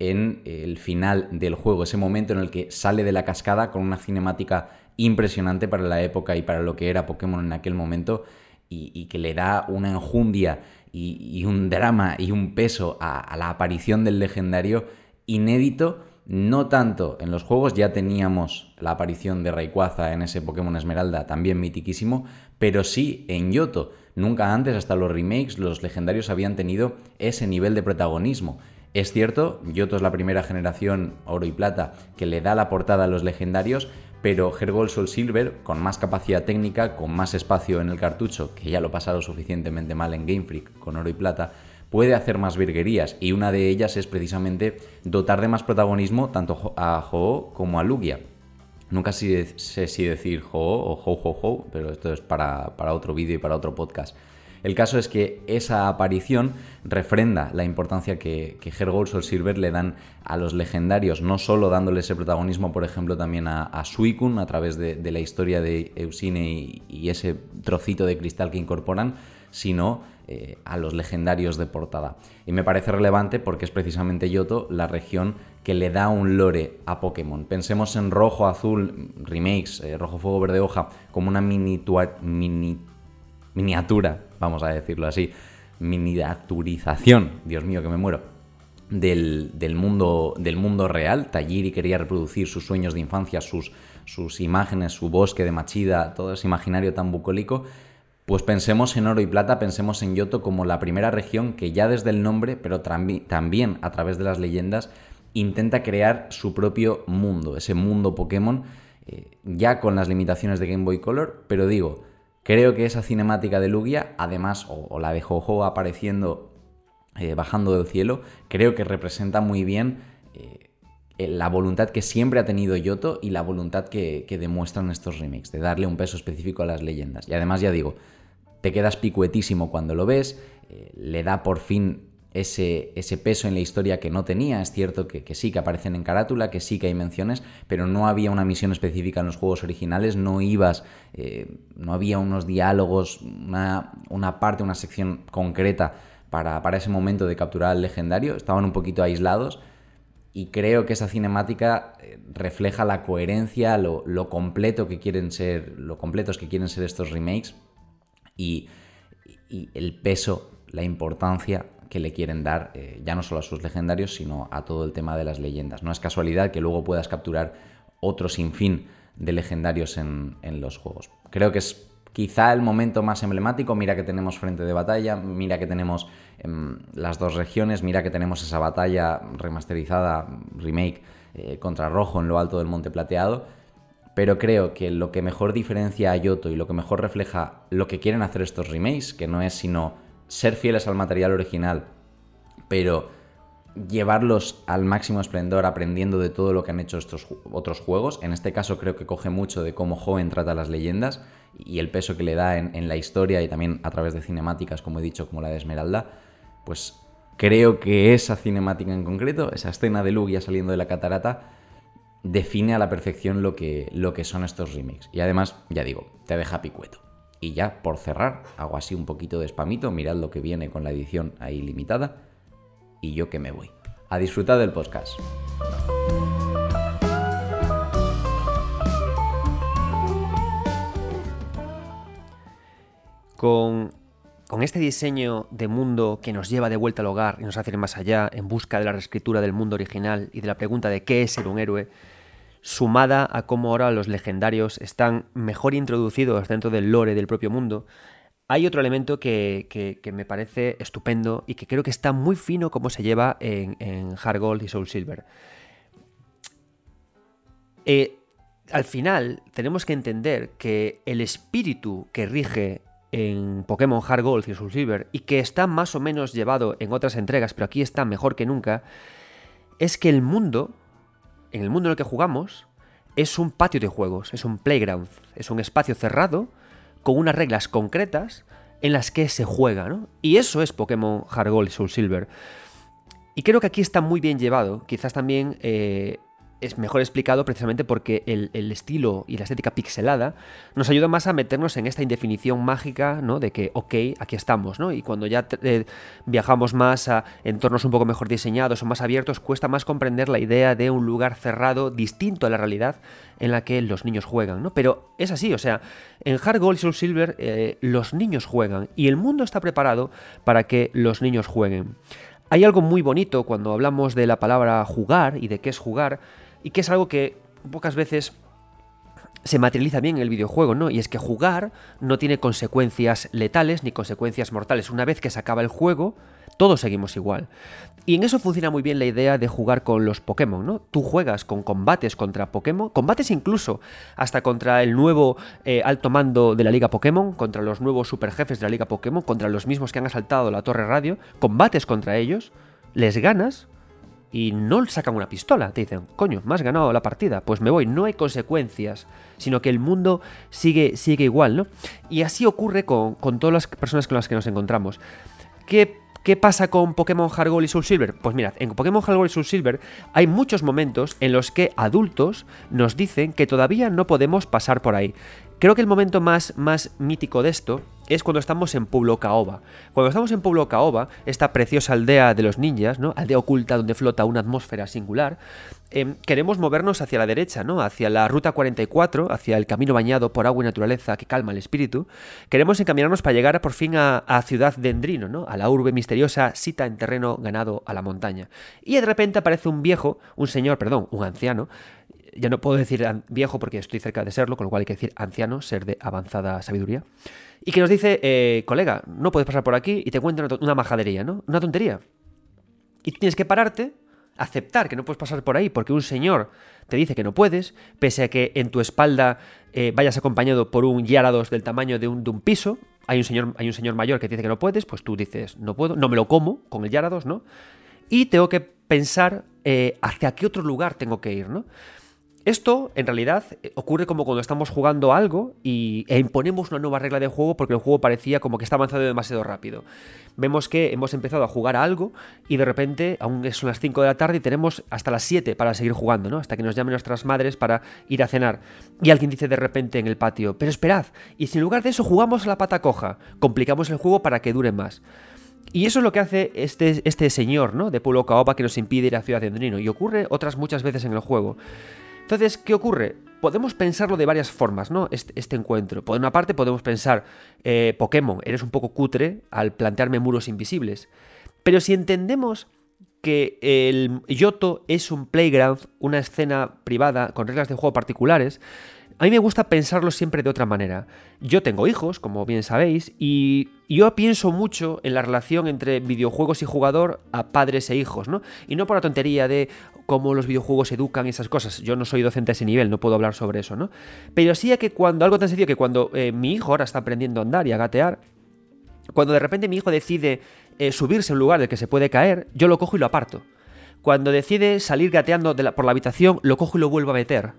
[SPEAKER 5] en el final del juego, ese momento en el que sale de la cascada con una cinemática impresionante para la época y para lo que era Pokémon en aquel momento y, que le da una enjundia y, un drama y un peso a la aparición del legendario inédito no tanto en los juegos, ya teníamos la aparición de Rayquaza en ese Pokémon Esmeralda, también mitiquísimo, pero sí en Yoto. Nunca antes, hasta los remakes, los legendarios habían tenido ese nivel de protagonismo. Es cierto, Yoto es la primera generación oro y plata que le da la portada a los legendarios, pero Hergol Soul Silver, con más capacidad técnica, con más espacio en el cartucho, que ya lo pasado suficientemente mal en Game Freak con oro y plata, puede hacer más virguerías y una de ellas es precisamente dotar de más protagonismo tanto a Ho como a Lugia. Nunca sé si decir Ho o Ho Ho Ho, pero esto es para, otro vídeo y para otro podcast. El caso es que esa aparición refrenda la importancia que, que Hergold o Silver le dan a los legendarios, no solo dándole ese protagonismo, por ejemplo, también a, Suicune a través de, la historia de Eusine y ese trocito de cristal que incorporan, sino eh, a los legendarios de portada. Y me parece relevante porque es precisamente Yoto la región que le da un lore a Pokémon. Pensemos en rojo, azul, remakes, eh, rojo, fuego, verde, hoja, como una mini, miniatura, vamos a decirlo así, miniaturización, Dios mío que me muero, del, mundo, del mundo real. Tajiri quería reproducir sus sueños de infancia, sus, sus imágenes, su bosque de Machida, todo ese imaginario tan bucólico pues pensemos en oro y plata, pensemos en Yoto como la primera región que ya desde el nombre, pero también a través de las leyendas, intenta crear su propio mundo, ese mundo Pokémon, eh, ya con las limitaciones de Game Boy Color, pero digo, creo que esa cinemática de Lugia, además, o, la de Jojo apareciendo, eh, bajando del cielo, creo que representa muy bien eh, la voluntad que siempre ha tenido Yoto y la voluntad que, que demuestran estos remakes, de darle un peso específico a las leyendas. Y además, ya digo, te quedas picuetísimo cuando lo ves, le da por fin ese, peso en la historia que no tenía. Es cierto que, sí, que aparecen en carátula, que sí que hay menciones, pero no había una misión específica en los juegos originales, no ibas, eh, no había unos diálogos, una, una, parte, una sección concreta para, para ese momento de capturar al legendario, estaban un poquito aislados. Y creo que esa cinemática eh, refleja la coherencia, lo, lo completo que quieren ser, lo completos que quieren ser estos remakes y, el peso, la importancia que le quieren dar eh, ya no solo a sus legendarios, sino a todo el tema de las leyendas. No es casualidad que luego puedas capturar otro sinfín de legendarios en, los juegos. Creo que es quizá el momento más emblemático. Mira que tenemos frente de batalla, mira que tenemos em, las dos regiones, mira que tenemos esa batalla remasterizada, remake, eh, contra Rojo en lo alto del Monte Plateado pero creo que lo que mejor diferencia a Yoto y lo que mejor refleja lo que quieren hacer estos remakes, que no es sino ser fieles al material original, pero llevarlos al máximo esplendor aprendiendo de todo lo que han hecho estos otros juegos. En este caso creo que coge mucho de cómo Joven trata las leyendas y el peso que le da en, la historia y también a través de cinemáticas, como he dicho, como la de Esmeralda, pues creo que esa cinemática en concreto, esa escena de Lugia saliendo de la catarata, define a la perfección lo que, lo que son estos remakes. Y además, ya digo, te deja picueto. Y ya, por cerrar, hago así un poquito de spamito, mirad lo que viene con la edición ahí limitada. Y yo que me voy. A disfrutar del podcast.
[SPEAKER 2] Con, con, este diseño de mundo que nos lleva de vuelta al hogar y nos hace ir más allá en busca de la reescritura del mundo original y de la pregunta de qué es ser un héroe, sumada a cómo ahora los legendarios están mejor introducidos dentro del lore del propio mundo, hay otro elemento que, me parece estupendo y que creo que está muy fino como se lleva en, en Hard Gold y Soul Silver. Eh, al final tenemos que entender que el espíritu que rige en Pokémon Hard Gold y Soul Silver y que está más o menos llevado en otras entregas, pero aquí está mejor que nunca, es que el mundo en el mundo en el que jugamos es un patio de juegos, es un playground, es un espacio cerrado con unas reglas concretas en las que se juega, ¿no? Y eso es Pokémon Hard Gold y Soul Silver. Y creo que aquí está muy bien llevado. Quizás también eh, es mejor explicado precisamente porque el, estilo y la estética pixelada nos ayuda más a meternos en esta indefinición mágica, ¿no? De que, ok, aquí estamos, ¿no? Y cuando ya eh, viajamos más a entornos un poco mejor diseñados o más abiertos, cuesta más comprender la idea de un lugar cerrado distinto a la realidad en la que los niños juegan, ¿no? Pero es así, o sea, en Hard Gold y Soul Silver eh, los niños juegan y el mundo está preparado para que los niños jueguen. Hay algo muy bonito cuando hablamos de la palabra jugar y de qué es jugar, y que es algo que pocas veces se materializa bien en el videojuego, ¿no? Y es que jugar no tiene consecuencias letales ni consecuencias mortales. Una vez que se acaba el juego, todos seguimos igual. Y en eso funciona muy bien la idea de jugar con los Pokémon, ¿no? Tú juegas con combates contra Pokémon, combates incluso hasta contra el nuevo eh, alto mando de la Liga Pokémon, contra los nuevos superjefes de la Liga Pokémon, contra los mismos que han asaltado la Torre Radio, combates contra ellos, les ganas y no sacan una pistola. Te dicen, coño, me has ganado la partida, pues me voy. No hay consecuencias, sino que el mundo sigue, sigue igual, ¿no? Y así ocurre con, con todas las personas con las que nos encontramos. ¿Qué ¿Qué pasa con Pokémon Hard Gold y Soul Silver? Pues mirad, en Pokémon Hard Gold y Soul Silver hay muchos momentos en los que adultos nos dicen que todavía no podemos pasar por ahí. Creo que el momento más, más mítico de esto es cuando estamos en Pueblo Caoba. Cuando estamos en Pueblo Caoba, esta preciosa aldea de los ninjas, ¿no? Aldea oculta donde flota una atmósfera singular, em, queremos movernos hacia la derecha, ¿no? Hacia la ruta 44, hacia el camino bañado por agua y naturaleza que calma el espíritu. Queremos encaminarnos para llegar por fin a, Ciudad Dendrino, ¿no? A la urbe misteriosa, cita en terreno ganado a la montaña. Y de repente aparece un viejo, un señor, perdón, un anciano, ya no puedo decir viejo porque estoy cerca de serlo, con lo cual hay que decir anciano, ser de avanzada sabiduría, y que nos dice, eh, colega, no puedes pasar por aquí y te cuenta una, majadería, ¿no? Una tontería. Y tienes que pararte, aceptar que no puedes pasar por ahí porque un señor te dice que no puedes, pese a que en tu espalda eh, vayas acompañado por un Yarados del tamaño de un, de un piso, hay un, señor, hay un señor mayor que te dice que no puedes, pues tú dices, no puedo, no me lo como con el Yarados, ¿no? Y tengo que pensar eh, hacia qué otro lugar tengo que ir, ¿no? Esto, en realidad, ocurre como cuando estamos jugando algo y, e imponemos una nueva regla de juego porque el juego parecía como que está avanzando demasiado rápido. Vemos que hemos empezado a jugar a algo y de repente, aún son las 5 de la tarde y tenemos hasta las 7 para seguir jugando, ¿no? Hasta que nos llamen nuestras madres para ir a cenar. Y alguien dice de repente en el patio, pero esperad, y si en lugar de eso jugamos a la pata coja, complicamos el juego para que dure más. Y eso es lo que hace este, este señor, ¿no? De Pueblo Caoba que nos impide ir a Ciudad de Andrino. Y ocurre otras muchas veces en el juego. Entonces, ¿qué ocurre? Podemos pensarlo de varias formas, ¿no? Este, encuentro. Por una parte, podemos pensar, eh, Pokémon, eres un poco cutre al plantearme muros invisibles. Pero si entendemos que el Yoto es un playground, una escena privada con reglas de juego particulares, a mí me gusta pensarlo siempre de otra manera. Yo tengo hijos, como bien sabéis, y yo pienso mucho en la relación entre videojuegos y jugador a padres e hijos, ¿no? Y no por la tontería de cómo los videojuegos educan esas cosas. Yo no soy docente a ese nivel, no puedo hablar sobre eso, ¿no? Pero sí que cuando, algo tan sencillo que cuando eh, mi hijo ahora está aprendiendo a andar y a gatear, cuando de repente mi hijo decide eh, subirse a un lugar del que se puede caer, yo lo cojo y lo aparto. Cuando decide salir gateando por la habitación, lo cojo y lo vuelvo a meter.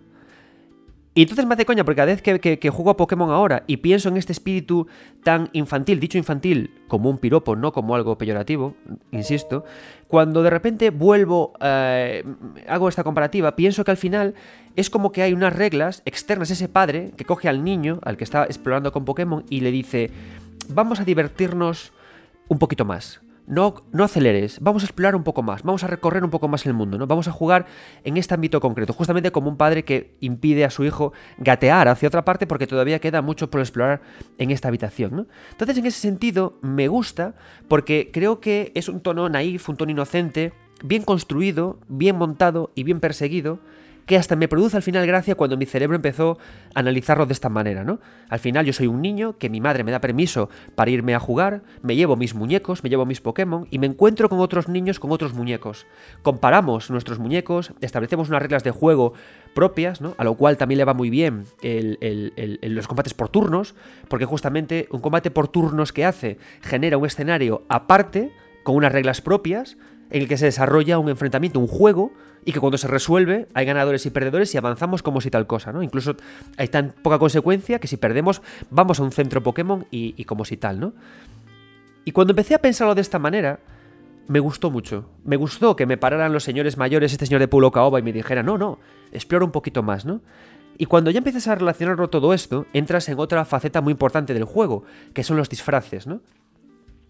[SPEAKER 2] Y entonces me hace coña, porque cada vez que, juego a Pokémon ahora y pienso en este espíritu tan infantil, dicho infantil como un piropo, no como algo peyorativo, insisto, cuando de repente vuelvo, eh, hago esta comparativa, pienso que al final es como que hay unas reglas externas, ese padre que coge al niño, al que está explorando con Pokémon, y le dice, vamos a divertirnos un poquito más no, no aceleres, vamos a explorar un poco más, vamos a recorrer un poco más el mundo, ¿no? Vamos a jugar en este ámbito concreto, justamente como un padre que impide a su hijo gatear hacia otra parte porque todavía queda mucho por explorar en esta habitación. Entonces, en ese sentido, me gusta porque creo que es un tono naif, un tono inocente, bien construido, bien montado y bien perseguido, que hasta me produce al final gracia cuando mi cerebro empezó a analizarlo de esta manera, ¿no? Al final yo soy un niño que mi madre me da permiso para irme a jugar, me llevo mis muñecos, me llevo mis Pokémon y me encuentro con otros niños con otros muñecos. Comparamos nuestros muñecos, establecemos unas reglas de juego propias, ¿no? A lo cual también le va muy bien los combates por turnos, porque justamente un combate por turnos que hace genera un escenario aparte, con unas reglas propias, en el que se desarrolla un enfrentamiento, un juego, y que cuando se resuelve hay ganadores y perdedores y avanzamos como si tal cosa, ¿no? Incluso hay tan poca consecuencia que si perdemos vamos a un centro Pokémon y, como si tal, ¿no? Y cuando empecé a pensarlo de esta manera, me gustó mucho. Me gustó que me pararan los señores mayores, este señor de Pulo Caoba, y me dijera, no, no, explora un poquito más, ¿no? Y cuando ya empiezas a relacionarlo todo esto, entras en otra faceta muy importante del juego, que son los disfraces, ¿no?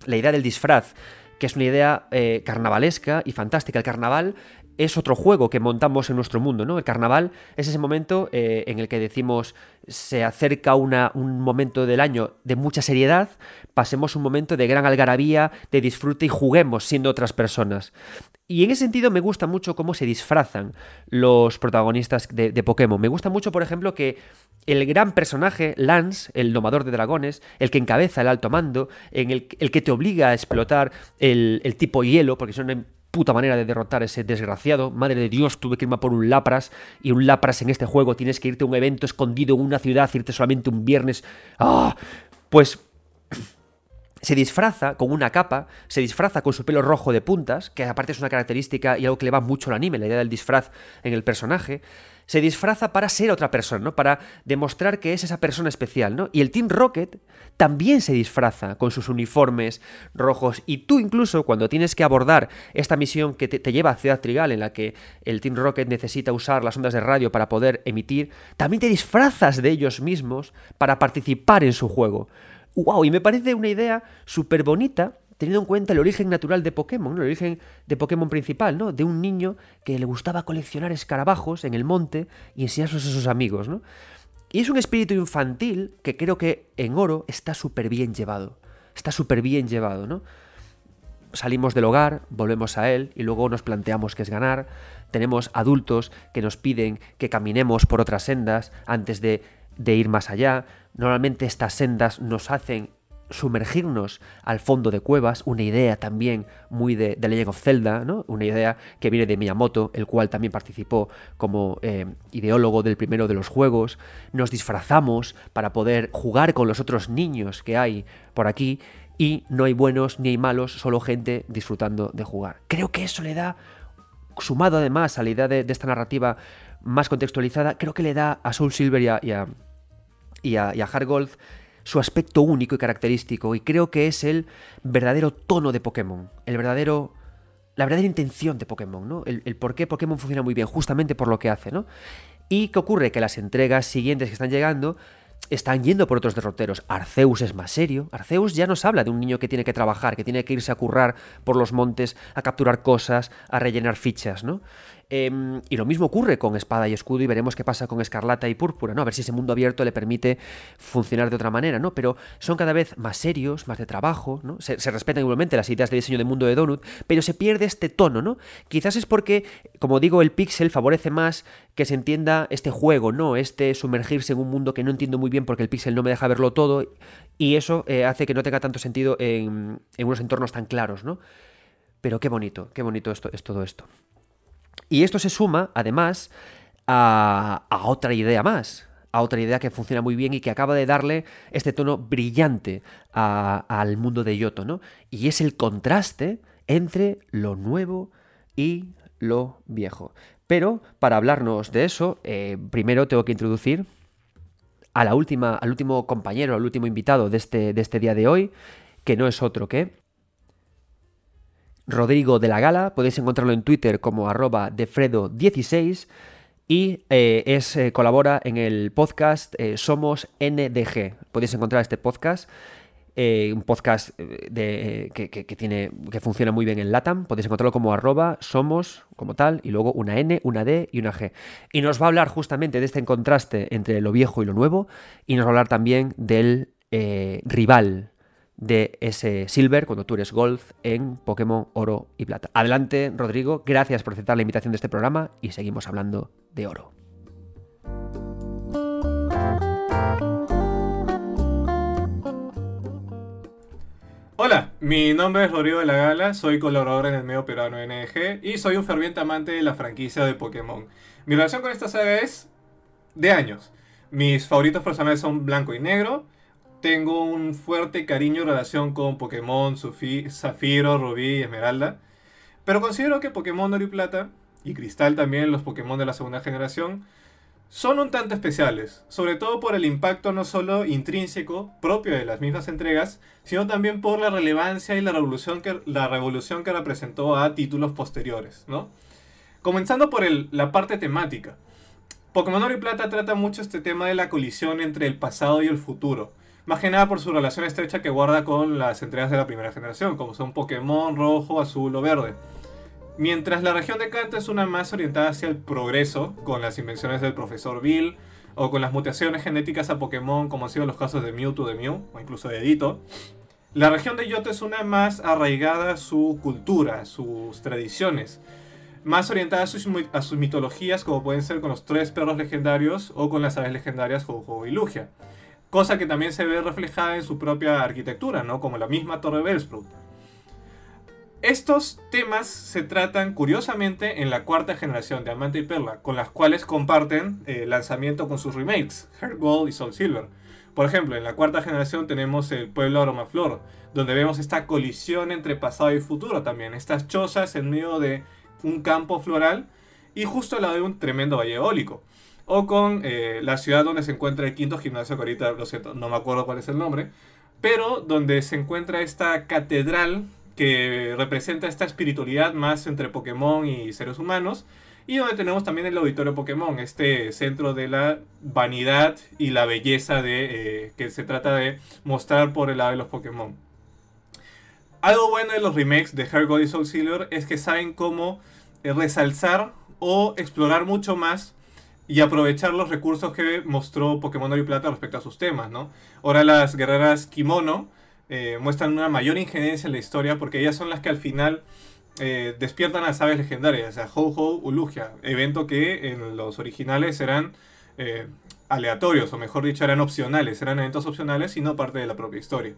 [SPEAKER 2] La idea del disfraz, que es una idea eh, carnavalesca y fantástica. El carnaval es otro juego que montamos en nuestro mundo, ¿no? El carnaval es ese momento eh, en el que decimos se acerca una, un momento del año de mucha seriedad, pasemos un momento de gran algarabía, de disfrute y juguemos siendo otras personas. Y en ese sentido me gusta mucho cómo se disfrazan los protagonistas de, Pokémon. Me gusta mucho, por ejemplo, que el gran personaje, Lance, el domador de dragones, el que encabeza el alto mando, en el, que te obliga a explotar el, el tipo hielo, porque son puta manera de derrotar a ese desgraciado. Madre de Dios, tuve que irme por un Lapras. Y un Lapras en este juego tienes que irte a un evento escondido en una ciudad, irte solamente un viernes. ¡Ah! Pues *clears throat* se disfraza con una capa, se disfraza con su pelo rojo de puntas, que aparte es una característica y algo que le va mucho al anime, la idea del disfraz en el personaje se disfraza para ser otra persona, ¿no? Para demostrar que es esa persona especial, ¿no? Y el Team Rocket también se disfraza con sus uniformes rojos y tú incluso cuando tienes que abordar esta misión que te, lleva a Ciudad Trigal en la que el Team Rocket necesita usar las ondas de radio para poder emitir, también te disfrazas de ellos mismos para participar en su juego. ¡Wow! Y me parece una idea súper bonita teniendo en cuenta el origen natural de Pokémon, el origen de Pokémon principal, ¿no? De un niño que le gustaba coleccionar escarabajos en el monte y enseñárselos a sus amigos, ¿no? Y es un espíritu infantil que creo que en Oro está súper bien llevado. Está súper bien llevado, ¿no? Salimos del hogar, volvemos a él y luego nos planteamos qué es ganar. Tenemos adultos que nos piden que caminemos por otras sendas antes de, de ir más allá. Normalmente estas sendas nos hacen sumergirnos al fondo de cuevas, una idea también muy de, de Legend of Zelda, ¿no? una idea que viene de Miyamoto, el cual también participó como eh, ideólogo del primero de los juegos. Nos disfrazamos para poder jugar con los otros niños que hay por aquí y no hay buenos ni hay malos, solo gente disfrutando de jugar. Creo que eso le da, sumado además a la idea de, esta narrativa más contextualizada, creo que le da a Soul Silver y a, y a, y a su aspecto único y característico, y creo que es el verdadero tono de Pokémon, el verdadero la verdadera intención de Pokémon, ¿no? El, por qué Pokémon funciona muy bien, justamente por lo que hace, ¿no? Y qué ocurre que las entregas siguientes que están llegando están yendo por otros derroteros. Arceus es más serio. Arceus ya nos habla de un niño que tiene que trabajar, que tiene que irse a currar por los montes, a capturar cosas, a rellenar fichas, ¿no? Em, y lo mismo ocurre con Espada y Escudo y veremos qué pasa con Escarlata y Púrpura, ¿no? A ver si ese mundo abierto le permite funcionar de otra manera, ¿no? Pero son cada vez más serios, más de trabajo, ¿no? Se, respetan igualmente las ideas de diseño de mundo de Donut, pero se pierde este tono, ¿no? Quizás es porque, como digo, el pixel favorece más que se entienda este juego, ¿no? Este sumergirse en un mundo que no entiendo muy bien porque el pixel no me deja verlo todo y eso eh, hace que no tenga tanto sentido en, en unos entornos tan claros, ¿no? Pero qué bonito, qué bonito esto, es todo esto. Y esto se suma, además, a, otra idea más, a otra idea que funciona muy bien y que acaba de darle este tono brillante al mundo de Yoto, ¿no? Y es el contraste entre lo nuevo y lo viejo. Pero para hablarnos de eso, eh, primero tengo que introducir a la última, al último compañero, al último invitado de este, de este día de hoy, que no es otro que Rodrigo de la Gala. Podéis encontrarlo en Twitter como arroba defredo16 y eh, es, eh, colabora en el podcast eh, Somos NDG. Podéis encontrar este podcast. un podcast que, tiene, que funciona muy bien en LATAM. Podéis encontrarlo como arroba somos, como tal, y luego una N, una D y una G. Y nos va a hablar justamente de este contraste entre lo viejo y lo nuevo. Y nos va a hablar también del rival de ese Silver cuando tú eres Gold en Pokémon Oro y Plata. Adelante, Rodrigo, gracias por aceptar la invitación de este programa y seguimos hablando de oro.
[SPEAKER 6] Hola, mi nombre es Rodrigo de la Gala, soy colaborador en el medio peruano NG y soy un ferviente amante de la franquicia de Pokémon. Mi relación con esta saga es de años. Mis favoritos personales son Blanco y Negro, tengo un fuerte cariño y relación con Pokémon, Zafiro, Rubí y Esmeralda. Pero considero que Pokémon Oro y Plata, y Cristal también, los Pokémon de la segunda generación, son un tanto especiales, sobre todo por el impacto no solo intrínseco propio de las mismas entregas, sino también por la relevancia y la revolución que, la revolución que representó a títulos posteriores, ¿no? Comenzando por la parte temática. Pokémon Oro y Plata trata mucho este tema de la colisión entre el pasado y el futuro. Más que nada por su relación estrecha que guarda con las entregas de la primera generación, como son Pokémon rojo, azul o verde. Mientras la región de Kanto es una más orientada hacia el progreso, con las invenciones del profesor Bill, o con las mutaciones genéticas a Pokémon, como han sido los casos de Mewtwo de Mew, o incluso de Ditto, la región de Yoto es una más arraigada a su cultura, sus tradiciones, más orientada a sus, mitologías, como pueden ser con los tres perros legendarios o con las aves legendarias Ho-Ho y Lugia. Cosa que también se ve reflejada en su propia arquitectura, ¿no? como la misma Torre Bellsprout. Estos temas se tratan curiosamente en la cuarta generación de Amante y Perla, con las cuales comparten eh, lanzamiento con sus remakes, Heart Gold y Soul Silver. Por ejemplo, en la cuarta generación tenemos el pueblo Aromaflor, donde vemos esta colisión entre pasado y futuro también, estas chozas en medio de un campo floral y justo al lado de un tremendo valle eólico. O con eh, la ciudad donde se encuentra el quinto gimnasio, que ahorita lo siento, no me acuerdo cuál es el nombre, pero donde se encuentra esta catedral que representa esta espiritualidad más entre Pokémon y seres humanos. Y donde tenemos también el auditorio Pokémon, este centro de la vanidad y la belleza de, eh, que se trata de mostrar por el lado de los Pokémon. Algo bueno de los remakes de Heart Gold y Soul Silver es que saben cómo eh, resalzar o explorar mucho más y aprovechar los recursos que mostró Pokémon Oro y Plata respecto a sus temas, ¿no? Ahora las guerreras Kimono eh, muestran una mayor injerencia en la historia porque ellas son las que al final eh, despiertan a las aves legendarias, sea, Ho-Ho Ulugia, evento que en los originales eran aleatorios, o mejor dicho, eran opcionales, eran eventos opcionales y no parte de la propia historia.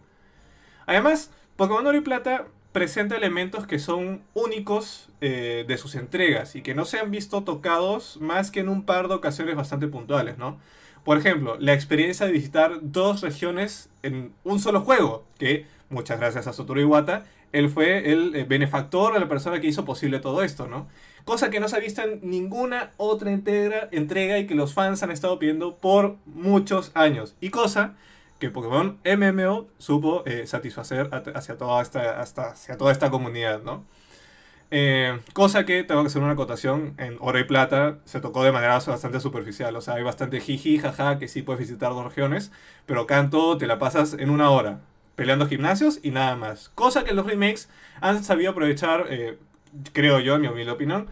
[SPEAKER 6] Además, Pokémon Oro y Plata presenta elementos que son únicos eh, de sus entregas y que no se han visto tocados más que en un par de ocasiones bastante puntuales, ¿no? Por ejemplo, la experiencia de visitar dos regiones en un solo juego, que muchas gracias a Satoru Iwata, él fue el eh, benefactor la persona que hizo posible todo esto, ¿no? Cosa que no se ha visto en ninguna otra entrega y que los fans han estado pidiendo por muchos años. Y cosa que Pokémon MMO supo eh, satisfacer hacia toda esta, hacia toda esta comunidad, ¿no? Eh, cosa que tengo que hacer una acotación en oro y plata se tocó de manera bastante superficial. O sea, hay bastante jiji, jaja, que sí puedes visitar dos regiones, pero canto te la pasas en una hora peleando gimnasios y nada más. Cosa que los remakes han sabido aprovechar, eh, creo yo, en mi humilde opinión,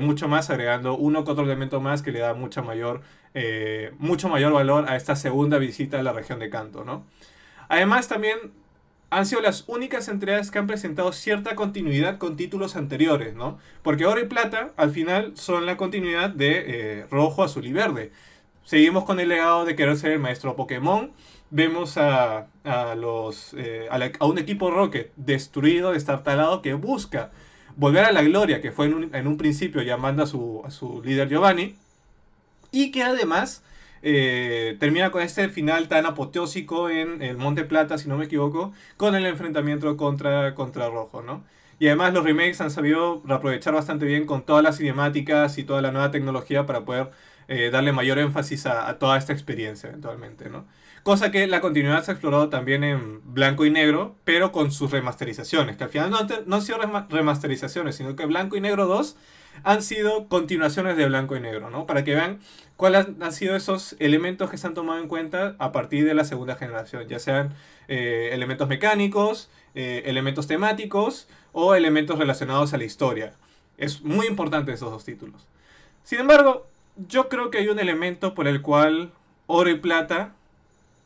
[SPEAKER 6] mucho más agregando uno que otro elemento más que le da mucha mayor eh, mucho mayor valor a esta segunda visita a la región de Kanto, ¿no? Además, también han sido las únicas entregas que han presentado cierta continuidad con títulos anteriores, ¿no? Porque Oro y Plata, al final, son la continuidad de eh, Rojo, Azul y Verde. Seguimos con el legado de querer ser el maestro Pokémon. Vemos a, los, eh, a, un equipo Rocket destruido, destartalado, que busca volver a la gloria que fue en un, principio llamando a su, a su líder Giovanni y que además eh, termina con este final tan apoteósico en el Monte Plata, si no me equivoco, con el enfrentamiento contra, contra Rojo, ¿no? Y además los remakes han sabido aprovechar bastante bien con todas las cinemáticas y toda la nueva tecnología para poder eh, darle mayor énfasis a, toda esta experiencia eventualmente, ¿no? Cosa que la continuidad se ha explorado también en blanco y negro, pero con sus remasterizaciones, que al final no, no han sido remasterizaciones, sino que Blanco y Negro 2 han sido continuaciones de blanco y negro, ¿no? Para que vean cuáles han sido esos elementos que se han tomado en cuenta a partir de la segunda generación, ya sean eh, elementos mecánicos, eh, elementos temáticos o elementos relacionados a la historia. Es muy importante esos dos títulos. Sin embargo, yo creo que hay un elemento por el cual oro y plata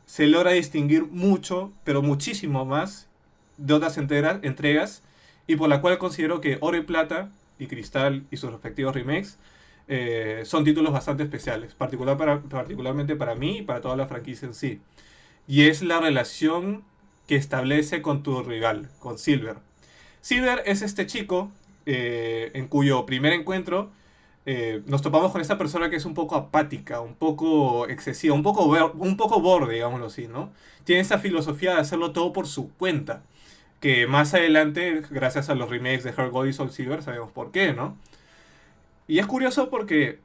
[SPEAKER 6] se logra distinguir mucho, pero muchísimo más de otras entregas y por la cual considero que oro y plata y Cristal y sus respectivos remakes eh, son títulos bastante especiales, particular para, particularmente para mí y para toda la franquicia en sí. Y es la relación que establece con tu rival, con Silver. Silver es este chico eh, en cuyo primer encuentro eh, nos topamos con esta persona que es un poco apática, un poco excesiva, un poco, un poco borde, digámoslo así, ¿no? Tiene esta filosofía de hacerlo todo por su cuenta que más adelante, gracias a los remakes de Heart Gold y Soul Silver, sabemos por qué, ¿no? Y es curioso porque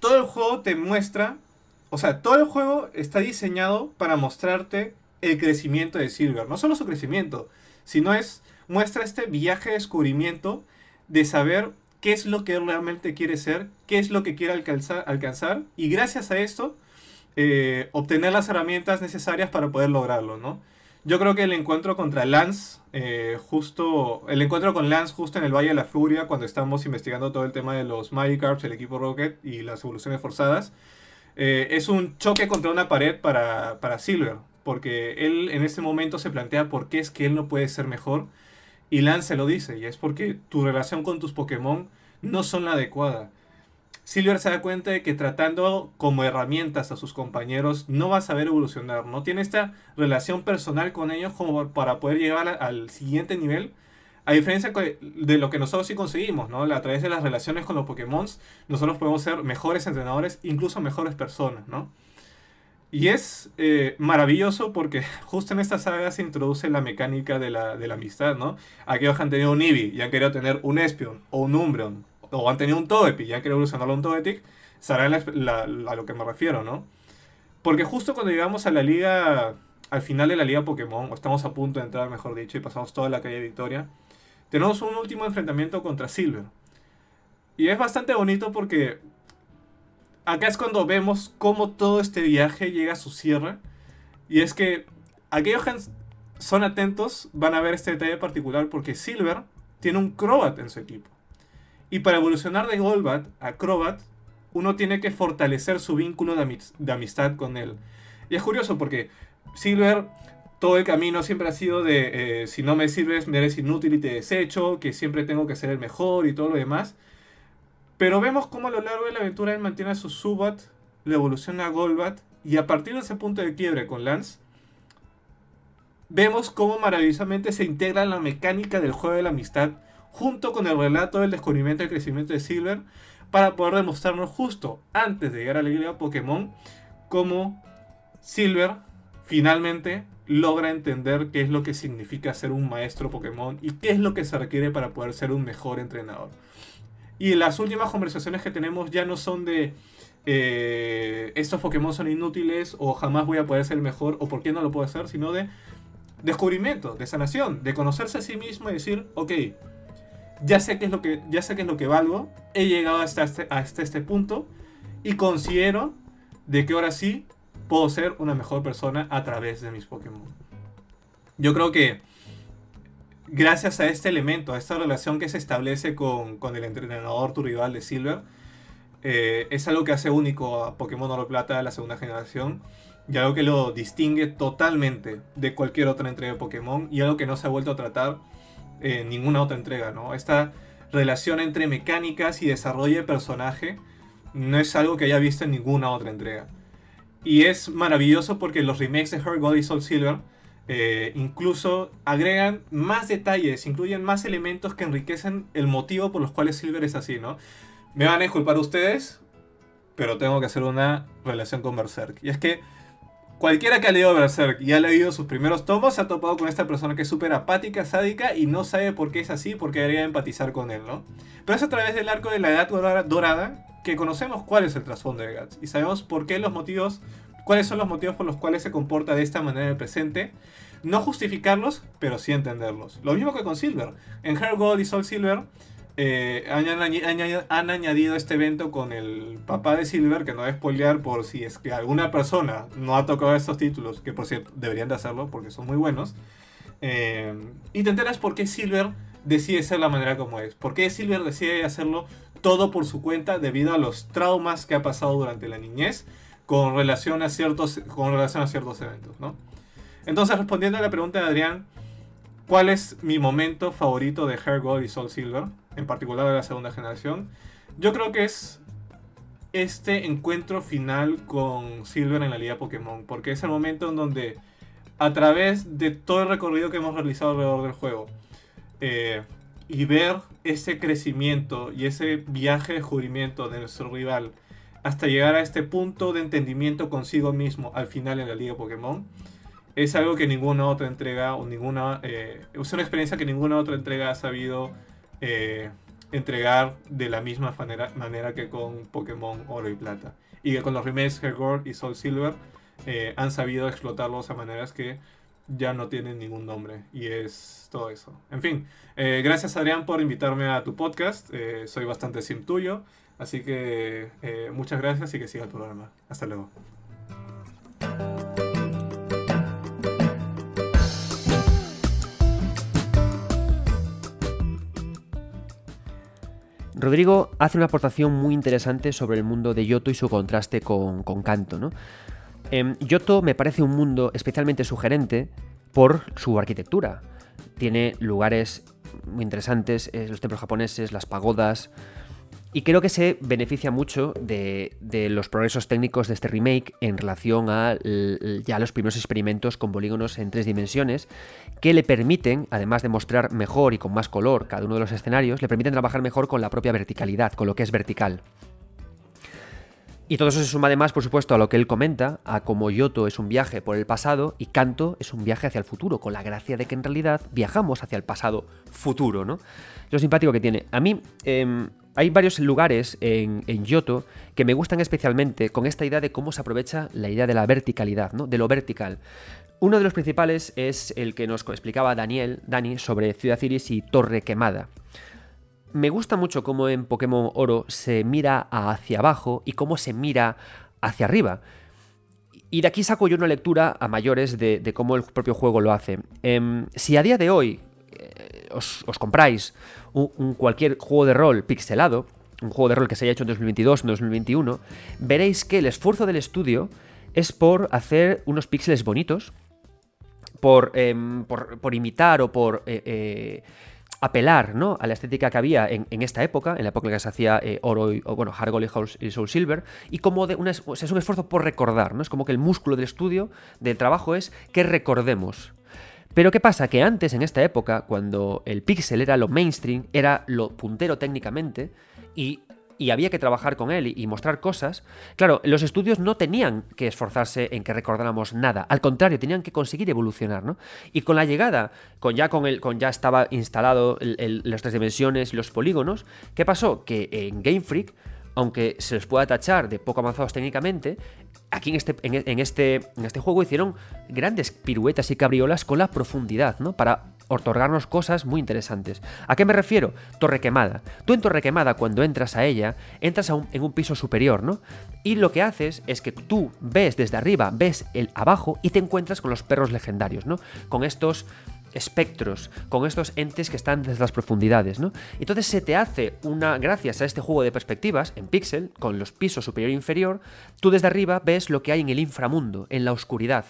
[SPEAKER 6] todo el juego te muestra, o sea, todo el juego está diseñado para mostrarte el crecimiento de Silver. No solo su crecimiento, sino es, muestra este viaje de descubrimiento de saber qué es lo que realmente quiere ser, qué es lo que quiere alcanzar, alcanzar y gracias a esto eh, obtener las herramientas necesarias para poder lograrlo, ¿no? Yo creo que el encuentro contra Lance, eh, justo, el encuentro con Lance justo en el Valle de la Furia, cuando estamos investigando todo el tema de los Magikarps, el equipo Rocket y las evoluciones forzadas, eh, es un choque contra una pared para, para Silver, porque él en ese momento se plantea por qué es que él no puede ser mejor, y Lance se lo dice, y es porque tu relación con tus Pokémon no son la adecuada. Silver se da cuenta de que tratando como herramientas a sus compañeros no va a saber evolucionar, no tiene esta relación personal con ellos como para poder llegar al siguiente nivel. A diferencia de lo que nosotros sí conseguimos, ¿no? A través de las relaciones con los Pokémon, nosotros podemos ser mejores entrenadores, incluso mejores personas, ¿no? Y es eh, maravilloso porque *laughs* justo en esta saga se introduce la mecánica de la, de la amistad, ¿no? Aquellos que han tenido un Eevee y han querido tener un Espion o un Umbreon o han tenido un Togepi y han querido evolucionarlo a un Togetic, sabrán a lo que me refiero, ¿no? Porque justo cuando llegamos a la liga, al final de la liga Pokémon, o estamos a punto de entrar, mejor dicho, y pasamos toda la calle de Victoria, tenemos un último enfrentamiento contra Silver. Y es bastante bonito porque acá es cuando vemos cómo todo este viaje llega a su cierre. Y es que aquellos que son atentos van a ver este detalle particular porque Silver tiene un Crobat en su equipo. Y para evolucionar de Golbat a Crobat, uno tiene que fortalecer su vínculo de, amistad con él. Y es curioso porque Silver, todo el camino siempre ha sido de eh, si no me sirves, me eres inútil y te desecho, que siempre tengo que ser el mejor y todo lo demás. Pero vemos cómo a lo largo de la aventura él mantiene a su Subat, le evoluciona a Golbat, y a partir de ese punto de quiebre con Lance, vemos cómo maravillosamente se integra la mecánica del juego de la amistad junto con el relato del descubrimiento y crecimiento de Silver, para poder demostrarnos justo antes de llegar a la Liga Pokémon cómo Silver finalmente logra entender qué es lo que significa ser un maestro Pokémon y qué es lo que se requiere para poder ser un mejor entrenador. Y las últimas conversaciones que tenemos ya no son de eh, estos Pokémon son inútiles o jamás voy a poder ser mejor o por qué no lo puedo hacer, sino de descubrimiento, de sanación, de conocerse a sí mismo y decir, ok, ya sé qué es lo que, ya sé qué es lo que valgo, he llegado hasta este, hasta este punto y considero de que ahora sí puedo ser una mejor persona a través de mis Pokémon. Yo creo que gracias a este elemento, a esta relación que se establece con, el entrenador, tu rival de Silver, eh, es algo que hace único a Pokémon Oro Plata de la segunda generación y algo que lo distingue totalmente de cualquier otra entrega de Pokémon y algo que no se ha vuelto a tratar en ninguna otra entrega, ¿no? Esta relación entre mecánicas y desarrollo de personaje no es algo que haya visto en ninguna otra entrega. Y es maravilloso porque los remakes de Heart Gold y Soul Silver eh, incluso agregan más detalles, incluyen más elementos que enriquecen el motivo por los cuales Silver es así, ¿no? Me van a disculpar ustedes, pero tengo que hacer una relación con Berserk. Y es que Cualquiera que ha leído Berserk y ha leído sus primeros tomos se ha topado con esta persona que es súper apática, sádica y no sabe por qué es así, porque debería empatizar con él, ¿no? Pero es a través del arco de la Edad Dorada que conocemos cuál es el trasfondo de Guts y sabemos por qué los motivos, cuáles son los motivos por los cuales se comporta de esta manera en el presente. No justificarlos, pero sí entenderlos. Lo mismo que con Silver. En Hair Gold y Soul Silver eh, han, añadido este evento con el papá de Silver, que no es spoilear por si es que alguna persona no ha tocado estos títulos, que por cierto deberían de hacerlo porque son muy buenos. Eh, y te enteras por qué Silver decide ser la manera como es. Por qué Silver decide hacerlo todo por su cuenta debido a los traumas que ha pasado durante la niñez con relación a ciertos, con relación a ciertos eventos. ¿no? Entonces, respondiendo a la pregunta de Adrián, ¿cuál es mi momento favorito de Hair Gold y Soul Silver? En particular de la segunda generación, yo creo que es este encuentro final con Silver en la Liga Pokémon, porque es el momento en donde a través de todo el recorrido que hemos realizado alrededor del juego eh, y ver ese crecimiento y ese viaje de descubrimiento de nuestro rival hasta llegar a este punto de entendimiento consigo mismo al final en la Liga Pokémon, es algo que ninguna otra entrega o ninguna... Eh, es una experiencia que ninguna otra entrega ha sabido eh, entregar de la misma manera, que con Pokémon Oro y Plata. Y que con los remakes Gold y Soul Silver eh, han sabido explotarlos a maneras que ya no tienen ningún nombre. Y es todo eso. En fin, eh, gracias Adrián por invitarme a tu podcast. Eh, soy bastante sim tuyo. Así que muchas gracias y que siga tu programa. Hasta luego.
[SPEAKER 2] Rodrigo hace una aportación muy interesante sobre el mundo de Yoto y su contraste con, con Kanto. ¿no? Em, Yoto me parece un mundo especialmente sugerente por su arquitectura. Tiene lugares muy interesantes, eh, los templos japoneses, las pagodas, y creo que se beneficia mucho de, los progresos técnicos de este remake en relación a ya los primeros experimentos con polígonos en tres dimensiones, que le permiten, además de mostrar mejor y con más color cada uno de los escenarios, le permiten trabajar mejor con la propia verticalidad, con lo que es vertical. Y todo eso se suma además, por supuesto, a lo que él comenta, a cómo Yoto es un viaje por el pasado y Kanto es un viaje hacia el futuro, con la gracia de que en realidad viajamos hacia el pasado futuro, ¿no? Lo simpático que tiene. A mí, em, hay varios lugares en, en, Yoto que me gustan especialmente con esta idea de cómo se aprovecha la idea de la verticalidad, ¿no? de lo vertical. Uno de los principales es el que nos explicaba Daniel, Dani, sobre Ciudad Iris y Torre Quemada. Me gusta mucho cómo en Pokémon Oro se mira hacia abajo y cómo se mira hacia arriba. Y de aquí saco yo una lectura a mayores de, cómo el propio juego lo hace. Em, si a día de hoy eh, os, compráis un, cualquier juego de rol pixelado, un juego de rol que se haya hecho en 2022 o 2021, veréis que el esfuerzo del estudio es por hacer unos píxeles bonitos, por, em, por, imitar o por eh, eh, apelar ¿no? a la estética que había en, esta época, en la época en la que se hacía oro y, o, bueno, y Soul Silver, y como de es un esfuerzo por recordar, ¿no? Es como que el músculo del estudio, del trabajo es que recordemos pero ¿qué pasa? Que antes, en esta época, cuando el pixel era lo mainstream, era lo puntero técnicamente, y, había que trabajar con él y, mostrar cosas, claro, los estudios no tenían que esforzarse en que recordáramos nada, al contrario, tenían que conseguir evolucionar, ¿no? Y con la llegada, con ya, con el, con ya estaba instalado las tres dimensiones y los polígonos, ¿qué pasó? Que en Game Freak aunque se les pueda tachar de poco avanzados técnicamente, aquí en este, en, este, en este juego hicieron grandes piruetas y cabriolas con la profundidad, ¿no? Para otorgarnos cosas muy interesantes. ¿A qué me refiero? Torre Quemada. Tú en Torre Quemada, cuando entras a ella, entras en un piso superior, ¿no? Y lo que haces es que tú ves desde arriba, ves el abajo y te encuentras con los perros legendarios, ¿no? Con estos espectros, con estos entes que están desde las profundidades, ¿no? Entonces se te hace una, gracias a este juego de perspectivas, en Pixel, con los pisos superior e inferior, tú desde arriba ves lo que hay en el inframundo, en la oscuridad.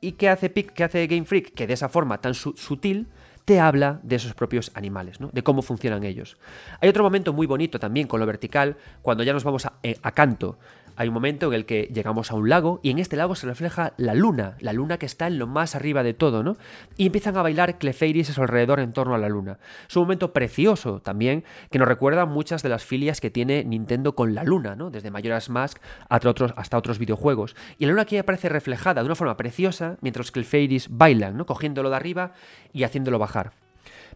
[SPEAKER 2] ¿Y qué hace, qué hace Game Freak? Que de esa forma tan sutil te habla de esos propios animales, ¿no? de cómo funcionan ellos. Hay otro momento muy bonito también con lo vertical, cuando ya nos vamos a, eh, a canto hay un momento en el que llegamos a un lago y en este lago se refleja la luna, la luna que está en lo más arriba de todo, ¿no? Y empiezan a bailar Clefairies a su alrededor en torno a la luna. Es un momento precioso también que nos recuerda muchas de las filias que tiene Nintendo con la luna, ¿no? Desde Majora's Mask hasta otros, hasta otros videojuegos. Y la luna aquí aparece reflejada de una forma preciosa mientras que Clefairies bailan, ¿no? Cogiéndolo de arriba y haciéndolo bajar.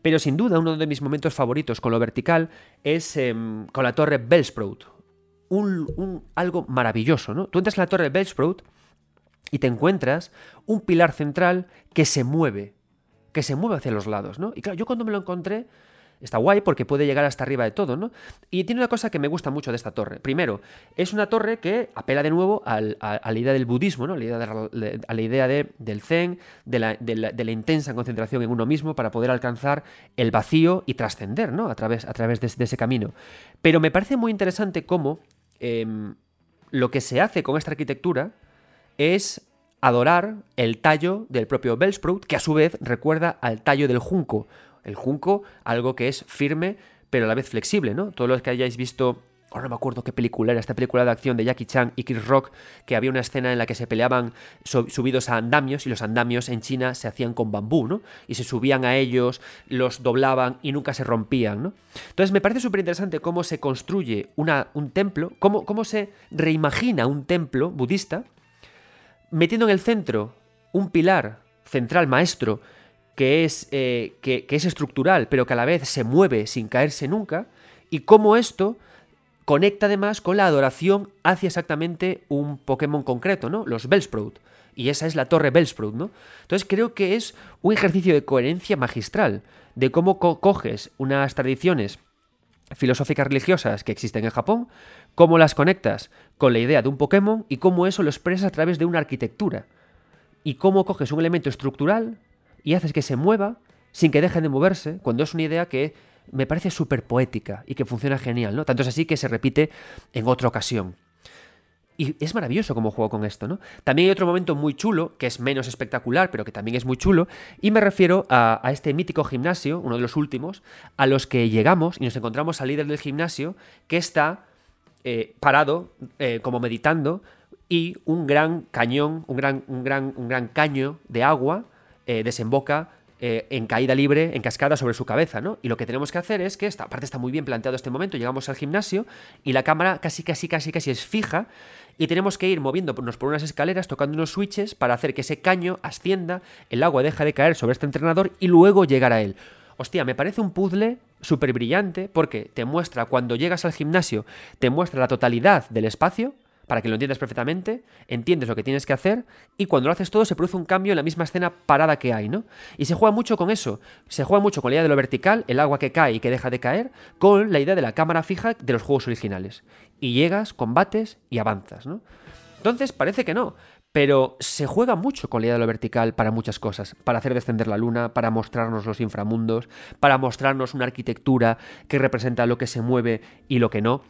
[SPEAKER 2] Pero sin duda uno de mis momentos favoritos con lo vertical es em, con la torre Bellsprout, un, algo maravilloso, ¿no? Tú entras en la torre de Bellsprout y te encuentras un pilar central que se mueve, que se mueve hacia los lados, ¿no? Y claro, yo cuando me lo encontré, está guay porque puede llegar hasta arriba de todo, ¿no? Y tiene una cosa que me gusta mucho de esta torre. Primero, es una torre que apela de nuevo a, la idea del budismo, ¿no? A la idea, de, la del zen, de la, intensa concentración en uno mismo para poder alcanzar el vacío y trascender, ¿no? A través, a través de, ese camino. Pero me parece muy interesante cómo Em, lo que se hace con esta arquitectura es adorar el tallo del propio Bellsprout, que a su vez recuerda al tallo del junco. El junco, algo que es firme, pero a la vez flexible, ¿no? Todos los que hayáis visto ahora no me acuerdo qué película era, esta película de acción de Jackie Chan y Chris Rock, que había una escena en la que se peleaban subidos a andamios y los andamios en China se hacían con bambú, ¿no? Y se subían a ellos, los doblaban y nunca se rompían, ¿no? Entonces me parece súper interesante cómo se construye una, un templo, cómo, cómo se reimagina un templo budista, metiendo en el centro un pilar central maestro que es, eh, que, que es estructural, pero que a la vez se mueve sin caerse nunca, y cómo esto conecta además con la adoración hacia exactamente un Pokémon concreto, ¿no? Los Bellsprout. Y esa es la torre Bellsprout, ¿no? Entonces creo que es un ejercicio de coherencia magistral, de cómo co- coges unas tradiciones filosóficas religiosas que existen en Japón, cómo las conectas con la idea de un Pokémon y cómo eso lo expresas a través de una arquitectura. Y cómo coges un elemento estructural y haces que se mueva sin que deje de moverse, cuando es una idea que me parece súper poética y que funciona genial, ¿no? Tanto es así que se repite en otra ocasión. Y es maravilloso cómo juego con esto, ¿no? También hay otro momento muy chulo, que es menos espectacular, pero que también es muy chulo, y me refiero a, a este mítico gimnasio, uno de los últimos, a los que llegamos y nos encontramos al líder del gimnasio, que está eh, parado, eh, como meditando, y un gran cañón, un gran, un gran, un gran caño de agua eh, desemboca eh, en caída libre, en cascada sobre su cabeza, ¿no? Y lo que tenemos que hacer es que esta parte está muy bien planteado este momento, llegamos al gimnasio y la cámara casi, casi, casi, casi es fija y tenemos que ir moviéndonos por unas escaleras, tocando unos switches para hacer que ese caño ascienda, el agua deja de caer sobre este entrenador y luego llegar a él. Hostia, me parece un puzzle súper brillante porque te muestra, cuando llegas al gimnasio, te muestra la totalidad del espacio, para que lo entiendas perfectamente, entiendes lo que tienes que hacer y cuando lo haces todo se produce un cambio en la misma escena parada que hay, ¿no? Y se juega mucho con eso, se juega mucho con la idea de lo vertical, el agua que cae y que deja de caer, con la idea de la cámara fija de los juegos originales. Y llegas, combates y avanzas, ¿no? Entonces parece que no, pero se juega mucho con la idea de lo vertical para muchas cosas, para hacer descender la luna, para mostrarnos los inframundos, para mostrarnos una arquitectura que representa lo que se mueve y lo que no.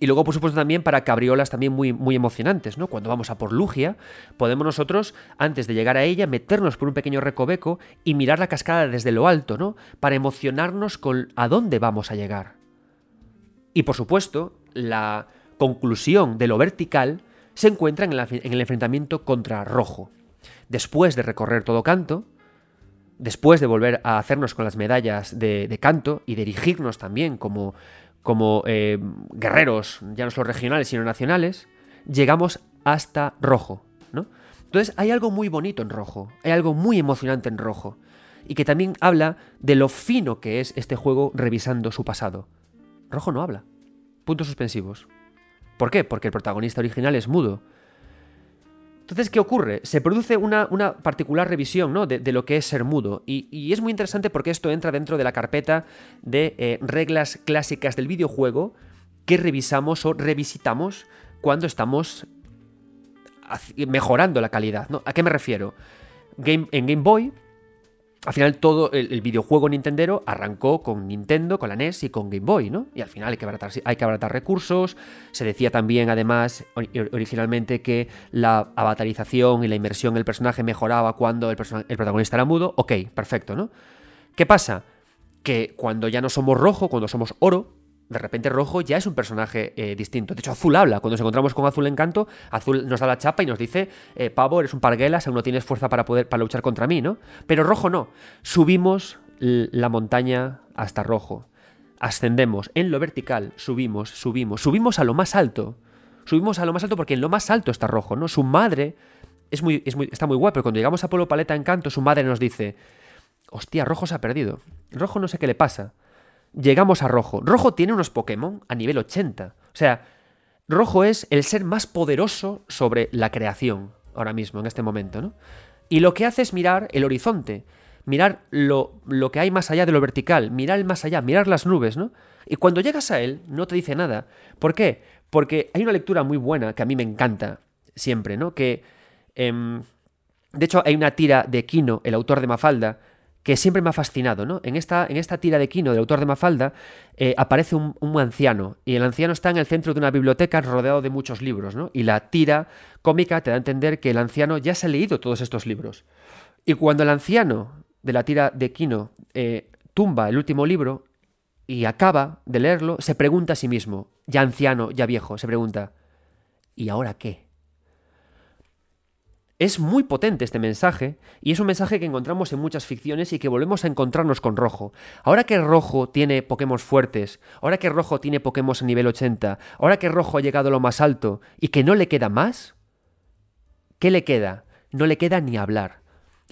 [SPEAKER 2] Y luego, por supuesto, también para cabriolas también muy, muy emocionantes, ¿no? Cuando vamos a por Lugia, podemos nosotros, antes de llegar a ella, meternos por un pequeño recoveco y mirar la cascada desde lo alto, ¿no? Para emocionarnos con a dónde vamos a llegar. Y por supuesto, la conclusión de lo vertical se encuentra en, el enfrentamiento contra Rojo. Después de recorrer todo canto, después de volver a hacernos con las medallas de, de canto y dirigirnos también como, como eh, guerreros, ya no solo regionales, sino nacionales, llegamos hasta Rojo, ¿no? Entonces hay algo muy bonito en Rojo, hay algo muy emocionante en Rojo, y que también habla de lo fino que es este juego revisando su pasado. Rojo no habla. Puntos suspensivos. ¿Por qué? Porque el protagonista original es mudo. Entonces, ¿qué ocurre? Se produce una, una particular revisión ¿no? de, lo que es ser mudo. Y, y es muy interesante porque esto entra dentro de la carpeta de eh, reglas clásicas del videojuego que revisamos o revisitamos cuando estamos mejorando la calidad. ¿no? ¿A qué me refiero? Game, en Game Boy, al final todo el, videojuego Nintendero arrancó con Nintendo, con la NES y con Game Boy, ¿no? Y al final hay que abaratar, recursos. Se decía también, además, ori- originalmente que la avatarización y la inmersión en el personaje mejoraba cuando el, el protagonista era mudo. Ok, perfecto, ¿no? ¿Qué pasa? Que cuando ya no somos rojo, cuando somos oro, de repente rojo ya es un personaje eh, distinto. De hecho, azul habla. Cuando nos encontramos con azul encanto, azul nos da la chapa y nos dice, eh, pavo, eres un parguelas, aún no tienes fuerza para poder para luchar contra mí, ¿no? Pero rojo no. Subimos la montaña hasta rojo. Ascendemos en lo vertical, subimos, subimos, subimos a lo más alto. Subimos a lo más alto porque en lo más alto está rojo, ¿no? Su madre es muy, es muy, está muy guay, pero cuando llegamos a Polo Paleta Encanto, su madre nos dice, hostia, rojo se ha perdido. Rojo no sé qué le pasa llegamos a Rojo. Rojo tiene unos Pokémon a nivel 80. O sea, Rojo es el ser más poderoso sobre la creación ahora mismo, en este momento, ¿no? Y lo que hace es mirar el horizonte, mirar lo, lo que hay más allá de lo vertical, mirar el más allá, mirar las nubes, ¿no? Y cuando llegas a él, no te dice nada. ¿Por qué? Porque hay una lectura muy buena que a mí me encanta siempre, ¿no? Que, em, de hecho, hay una tira de Kino, el autor de Mafalda, que siempre me ha fascinado, ¿no? En esta, en esta tira de Kino, del autor de Mafalda, eh, aparece un, anciano, y el anciano está en el centro de una biblioteca rodeado de muchos libros, ¿no? Y la tira cómica te da a entender que el anciano ya se ha leído todos estos libros. Y cuando el anciano de la tira de Kino eh, tumba el último libro y acaba de leerlo, se pregunta a sí mismo, ya anciano, ya viejo, se pregunta, ¿y ahora qué? Es muy potente este mensaje y es un mensaje que encontramos en muchas ficciones y que volvemos a encontrarnos con Rojo. Ahora que Rojo tiene Pokémon fuertes, ahora que Rojo tiene Pokémon a nivel 80, ahora que Rojo ha llegado a lo más alto y que no le queda más, ¿qué le queda? No le queda ni hablar.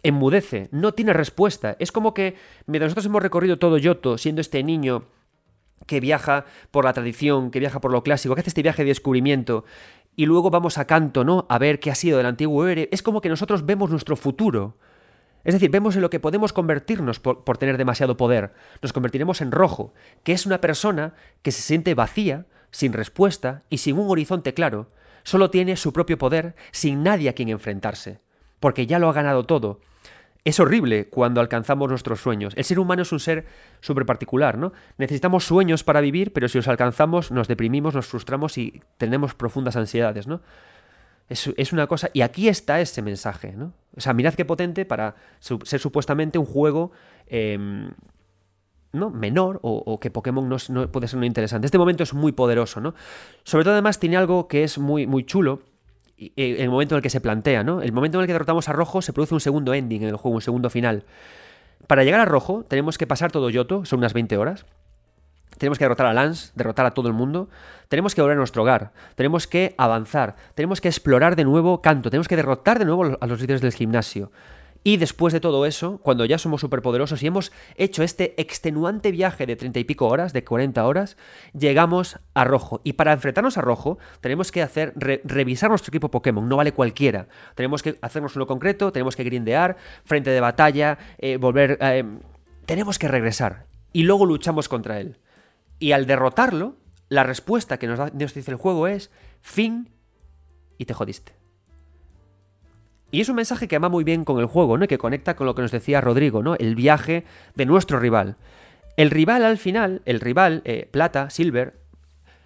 [SPEAKER 2] enmudece, no tiene respuesta. Es como que mientras nosotros hemos recorrido todo Yoto, siendo este niño que viaja por la tradición, que viaja por lo clásico, que hace este viaje de descubrimiento, y luego vamos a Canto, ¿no? A ver qué ha sido del antiguo Ere, es como que nosotros vemos nuestro futuro. Es decir, vemos en lo que podemos convertirnos por, por, tener demasiado poder. Nos convertiremos en rojo, que es una persona que se siente vacía, sin respuesta y sin un horizonte claro. Solo tiene su propio poder, sin nadie a quien enfrentarse. Porque ya lo ha ganado todo. Es horrible cuando alcanzamos nuestros sueños. El ser humano es un ser súper particular, ¿no? Necesitamos sueños para vivir, pero si los alcanzamos nos deprimimos, nos frustramos y tenemos profundas ansiedades, ¿no? Es, una cosa. Y aquí está ese mensaje, ¿no? O sea, mirad qué potente para ser supuestamente un juego. Eh, ¿no? menor o, que Pokémon no, no, puede ser muy interesante. Este momento es muy poderoso, ¿no? Sobre todo además tiene algo que es muy, muy chulo el momento en el que se plantea, ¿no? El momento en el que derrotamos a Rojo se produce un segundo ending en el juego, un segundo final. Para llegar a Rojo tenemos que pasar todo Yoto, son unas 20 horas. Tenemos que derrotar a Lance, derrotar a todo el mundo. Tenemos que volver a nuestro hogar. Tenemos que avanzar. Tenemos que explorar de nuevo Canto. Tenemos que derrotar de nuevo a los líderes del gimnasio. Y después de todo eso, cuando ya somos superpoderosos y hemos hecho este extenuante viaje de treinta y pico horas, de 40 horas, llegamos a Rojo. Y para enfrentarnos a Rojo, tenemos que hacer re revisar nuestro equipo Pokémon, no vale cualquiera. Tenemos que hacernos uno concreto, tenemos que grindear, frente de batalla, eh, volver... Eh, tenemos que regresar. Y luego luchamos contra él. Y al derrotarlo, la respuesta que nos, da, nos dice el juego es fin y te jodiste. Y es un mensaje que va muy bien con el juego, ¿no? Y que conecta con lo que nos decía Rodrigo, ¿no? El viaje de nuestro rival. El rival al final, el rival, eh, Plata, Silver,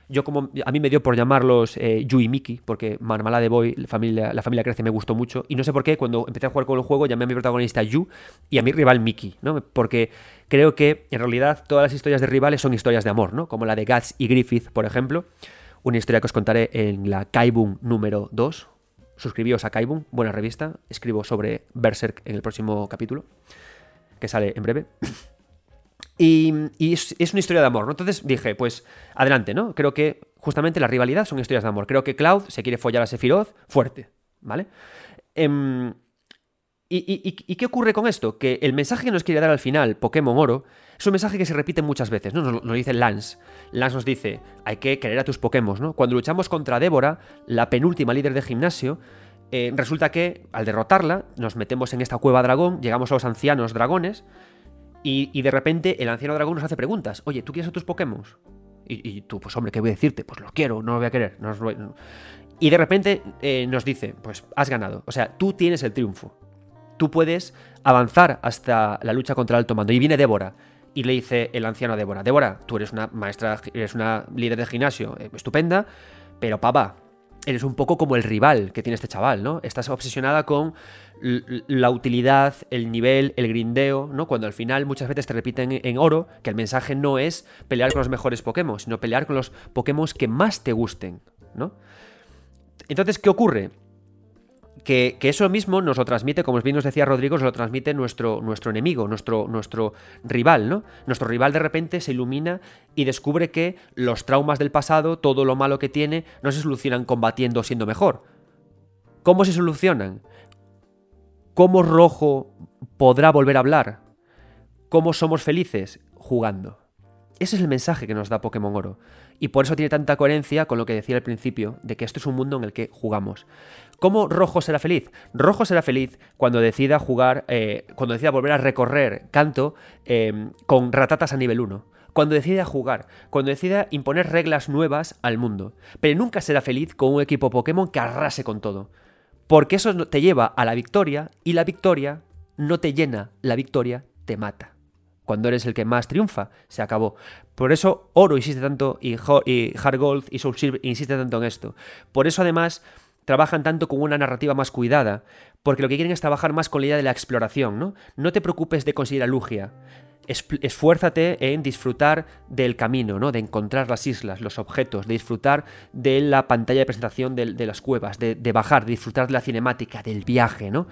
[SPEAKER 2] yo como a mí me dio por llamarlos eh, Yu y Miki, porque Marmalade Boy, la familia, la familia crece, me gustó mucho. Y no sé por qué, cuando empecé a jugar con el juego, llamé a mi protagonista Yu y a mi rival Miki, ¿no? Porque creo que en realidad todas las historias de rivales son historias de amor, ¿no? Como la de Guts y Griffith, por ejemplo. Una historia que os contaré en la Kaibun número 2, suscribíos a Kaibun, buena revista. Escribo sobre Berserk en el próximo capítulo, que sale en breve. *clears throat* Y, es, una historia de amor, ¿no? Entonces dije, pues adelante, ¿no? Creo que justamente la rivalidad son historias de amor. Creo que Cloud se quiere follar a Sephiroth fuerte, ¿vale? Eh, ¿Y, qué ocurre con esto? Que el mensaje que nos quiere dar al final Pokémon Oro es un mensaje que se repite muchas veces, ¿no? Nos, nos dice Lance. Lance nos dice, hay que querer a tus Pokémon, ¿no? Cuando luchamos contra Débora, la penúltima líder de gimnasio, eh, resulta que al derrotarla, nos metemos en esta cueva dragón, llegamos a los ancianos dragones, y, de repente el anciano dragón nos hace preguntas. Oye, ¿tú quieres a tus Pokémon? Y, y, tú, pues hombre, ¿qué voy a decirte? Pues los quiero, no los voy a querer. No voy... Y de repente eh, nos dice, pues has ganado. O sea, tú tienes el triunfo tú puedes avanzar hasta la lucha contra el alto mando. Y viene Débora. Y le dice el anciano a Débora, Débora, tú eres una maestra, eres una líder de gimnasio eh, estupenda, pero papá, eres un poco como el rival que tiene este chaval, ¿no? Estás obsesionada con la utilidad, el nivel, el grindeo, ¿no? Cuando al final muchas veces te repiten en oro que el mensaje no es pelear con los mejores Pokémon, sino pelear con los Pokémon que más te gusten, ¿no? Entonces, ¿qué ocurre? Que, eso mismo nos lo transmite, como bien nos decía Rodrigo, nos lo transmite nuestro, nuestro enemigo, nuestro, nuestro rival, ¿no? Nuestro rival de repente se ilumina y descubre que los traumas del pasado, todo lo malo que tiene, no se solucionan combatiendo siendo mejor. ¿Cómo se solucionan? ¿Cómo Rojo podrá volver a hablar? ¿Cómo somos felices? Jugando. Ese es el mensaje que nos da Pokémon Oro. Y por eso tiene tanta coherencia con lo que decía al principio, de que esto es un mundo en el que jugamos. ¿Cómo Rojo será feliz? Rojo será feliz cuando decida jugar, eh, cuando decida volver a recorrer Canto eh, con ratatas a nivel 1. Cuando decida jugar, cuando decida imponer reglas nuevas al mundo. Pero nunca será feliz con un equipo Pokémon que arrase con todo. Porque eso te lleva a la victoria y la victoria no te llena, la victoria te mata cuando eres el que más triunfa, se acabó. Por eso Oro insiste tanto y, Hard Gold y Soul Silver insiste tanto en esto. Por eso además trabajan tanto con una narrativa más cuidada, porque lo que quieren es trabajar más con la idea de la exploración, ¿no? No te preocupes de conseguir a Lugia. Esfuérzate en disfrutar del camino, ¿no? De encontrar las islas, los objetos, de disfrutar de la pantalla de presentación de, de las cuevas, de, de bajar, de disfrutar de la cinemática, del viaje, ¿no?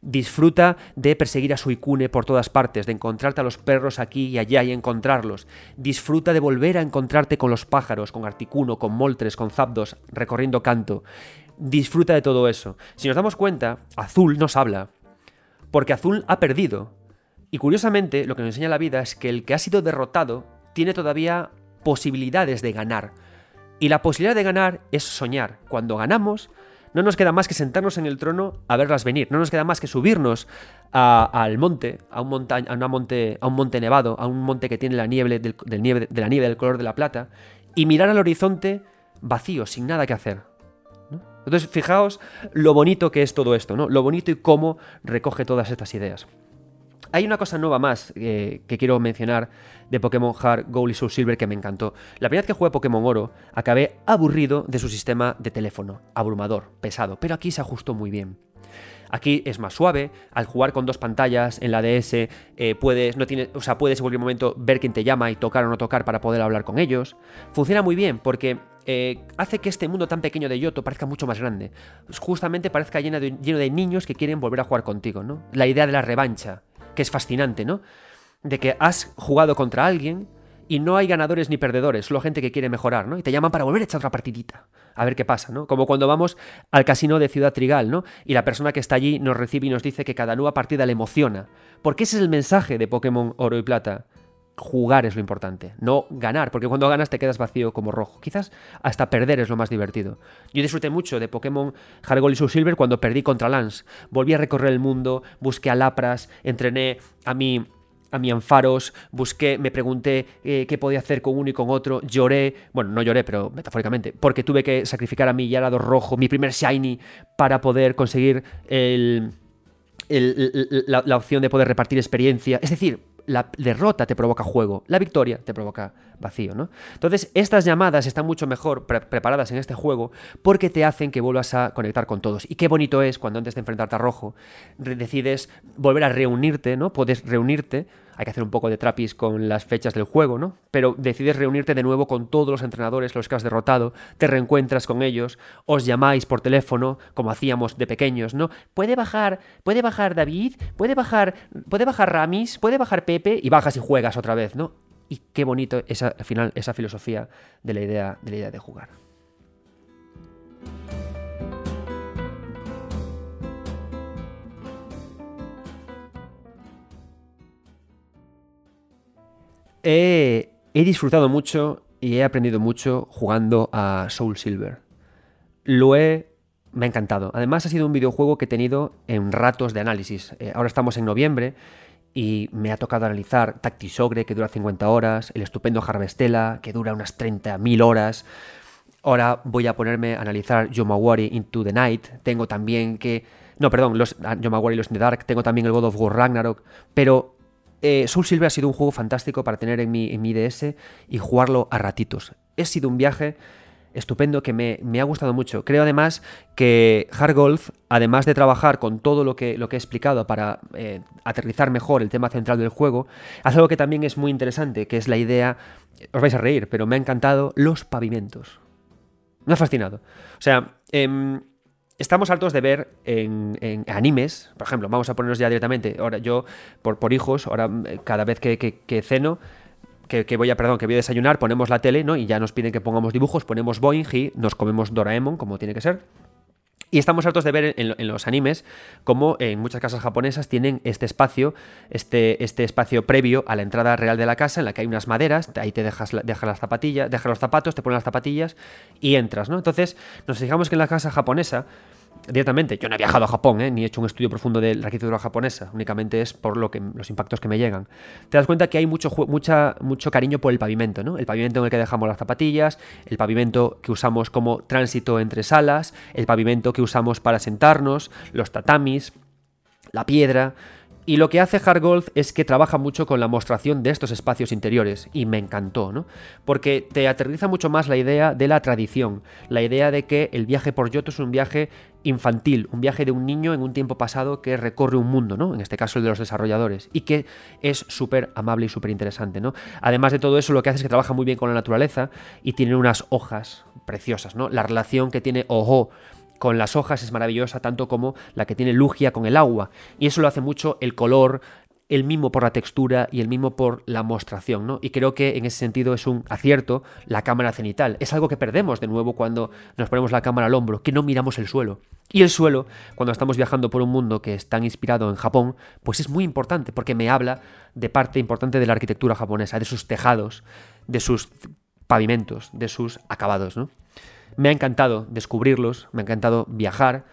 [SPEAKER 2] Disfruta de perseguir a Suicune por todas partes, de encontrarte a los perros aquí y allá y encontrarlos. Disfruta de volver a encontrarte con los pájaros, con Articuno, con Moltres, con Zapdos, recorriendo canto. Disfruta de todo eso. Si nos damos cuenta, Azul nos habla. porque Azul ha perdido. Y curiosamente, lo que nos enseña la vida es que el que ha sido derrotado tiene todavía posibilidades de ganar. Y la posibilidad de ganar es soñar. Cuando ganamos, no nos queda más que sentarnos en el trono a verlas venir. No nos queda más que subirnos al monte, a un, a, una monte, a un monte nevado, a un monte que tiene la nieve del, nieve, de la nieve del color de la plata, y mirar al horizonte vacío, sin nada que hacer. Entonces, fijaos lo bonito que es todo esto, ¿no? Lo bonito y cómo recoge todas estas ideas. Hay una cosa nueva más eh, que quiero mencionar de Pokémon Heart, Gold y Soul Silver que me encantó. La primera vez que jugué Pokémon Oro, acabé aburrido de su sistema de teléfono, abrumador, pesado, pero aquí se ajustó muy bien. Aquí es más suave, al jugar con dos pantallas en la DS eh, puedes, no tiene, o sea, puedes en cualquier momento ver quién te llama y tocar o no tocar para poder hablar con ellos. Funciona muy bien porque eh, hace que este mundo tan pequeño de Yoto parezca mucho más grande. Justamente parezca lleno de, lleno de niños que quieren volver a jugar contigo, ¿no? La idea de la revancha, que es fascinante, ¿no? De que has jugado contra alguien y no hay ganadores ni perdedores, solo gente que quiere mejorar, ¿no? Y te llaman para volver a echar otra partidita, a ver qué pasa, ¿no? Como cuando vamos al casino de Ciudad Trigal, ¿no? Y la persona que está allí nos recibe y nos dice que cada nueva partida le emociona. Porque ese es el mensaje de Pokémon Oro y Plata. Jugar es lo importante, no ganar, porque cuando ganas te quedas vacío como rojo. Quizás hasta perder es lo más divertido. Yo disfruté mucho de Pokémon Hargol y Soul Silver cuando perdí contra Lance. Volví a recorrer el mundo, busqué a Lapras, entrené a mi a mi Anfaros, busqué, me pregunté eh, qué podía hacer con uno y con otro, lloré, bueno, no lloré, pero metafóricamente, porque tuve que sacrificar a mi Yarado rojo, mi primer Shiny, para poder conseguir el, la, la opción de poder repartir experiencia. Es decir, la derrota te provoca juego, la victoria te provoca vacío, ¿no? Entonces, estas llamadas están mucho mejor preparadas en este juego porque te hacen que vuelvas a conectar con todos. Y qué bonito es cuando antes de enfrentarte a Rojo decides volver a reunirte, ¿no? Puedes reunirte hay que hacer un poco de trapis con las fechas del juego, ¿no? Pero decides reunirte de nuevo con todos los entrenadores, los que has derrotado, te reencuentras con ellos, os llamáis por teléfono, como hacíamos de pequeños, ¿no? Puede bajar, puede bajar David, puede bajar, puede bajar Ramis, puede bajar Pepe, y bajas y juegas otra vez, ¿no? Y qué bonito esa, al final, esa filosofía de la idea, de la idea de jugar. He, disfrutado mucho y he aprendido mucho jugando a Soul Silver. Lo he... Me ha encantado. Además ha sido un videojuego que he tenido en ratos de análisis. Eh, ahora estamos en noviembre y me ha tocado analizar Tactisogre, que dura 50 horas, el estupendo Harvestella, que dura unas 30.000 horas. Ahora voy a ponerme a analizar Yomawari Into the Night. Tengo también que... No, perdón, los ah, Yomawari Los in the Dark. Tengo también el God of War Ragnarok. Pero eh, Soul Silver ha sido un juego fantástico para tener en mi, en DS y jugarlo a ratitos. Ha sido un viaje estupendo que me, ha gustado mucho. Creo además que Golf, además de trabajar con todo lo que, lo que he explicado para eh, aterrizar mejor el tema central del juego, hace algo que también es muy interesante, que es la idea, os vais a reír, pero me ha encantado los pavimentos. Me ha fascinado. O sea, em, estamos hartos de ver en, animes, por ejemplo, vamos a ponernos ya directamente, ahora yo, por, por hijos, ahora eh, cada vez que, que, ceno, que, voy a, perdón, que voy a desayunar, ponemos la tele, ¿no? Y ya nos piden que pongamos dibujos, ponemos Boeing y nos comemos Doraemon, como tiene que ser. Y estamos hartos de ver en, los animes como en muchas casas japonesas tienen este espacio, este, este espacio previo a la entrada real de la casa, en la que hay unas maderas, ahí te dejas, las zapatillas, dejas los zapatos, te pones las zapatillas y entras, ¿no? Entonces, nos fijamos que en la casa japonesa directamente, yo no he viajado a Japón, ¿eh? ni he hecho un estudio profundo de la arquitectura japonesa, únicamente es por lo que, los impactos que me llegan. Te das cuenta que hay mucho, mucha, mucho cariño por el pavimento, ¿no? El pavimento en el que dejamos las zapatillas, el pavimento que usamos como tránsito entre salas, el pavimento que usamos para sentarnos, los tatamis, la piedra. Y lo que hace Hargold es que trabaja mucho con la mostración de estos espacios interiores, y me encantó, ¿no? Porque te aterriza mucho más la idea de la tradición, la idea de que el viaje por Yoto es un viaje infantil, un viaje de un niño en un tiempo pasado que recorre un mundo, ¿no? En este caso el de los desarrolladores, y que es súper amable y súper interesante, ¿no? Además de todo eso, lo que hace es que trabaja muy bien con la naturaleza y tiene unas hojas preciosas, ¿no? La relación que tiene Ojo con las hojas es maravillosa, tanto como la que tiene Lugia con el agua. Y eso lo hace mucho el color, el mismo por la textura y el mismo por la mostración, ¿no? Y creo que en ese sentido es un acierto la cámara cenital. Es algo que perdemos de nuevo cuando nos ponemos la cámara al hombro, que no miramos el suelo. Y el suelo, cuando estamos viajando por un mundo que está inspirado en Japón, pues es muy importante porque me habla de parte importante de la arquitectura japonesa, de sus tejados, de sus pavimentos, de sus acabados. ¿no? Me ha encantado descubrirlos, me ha encantado viajar.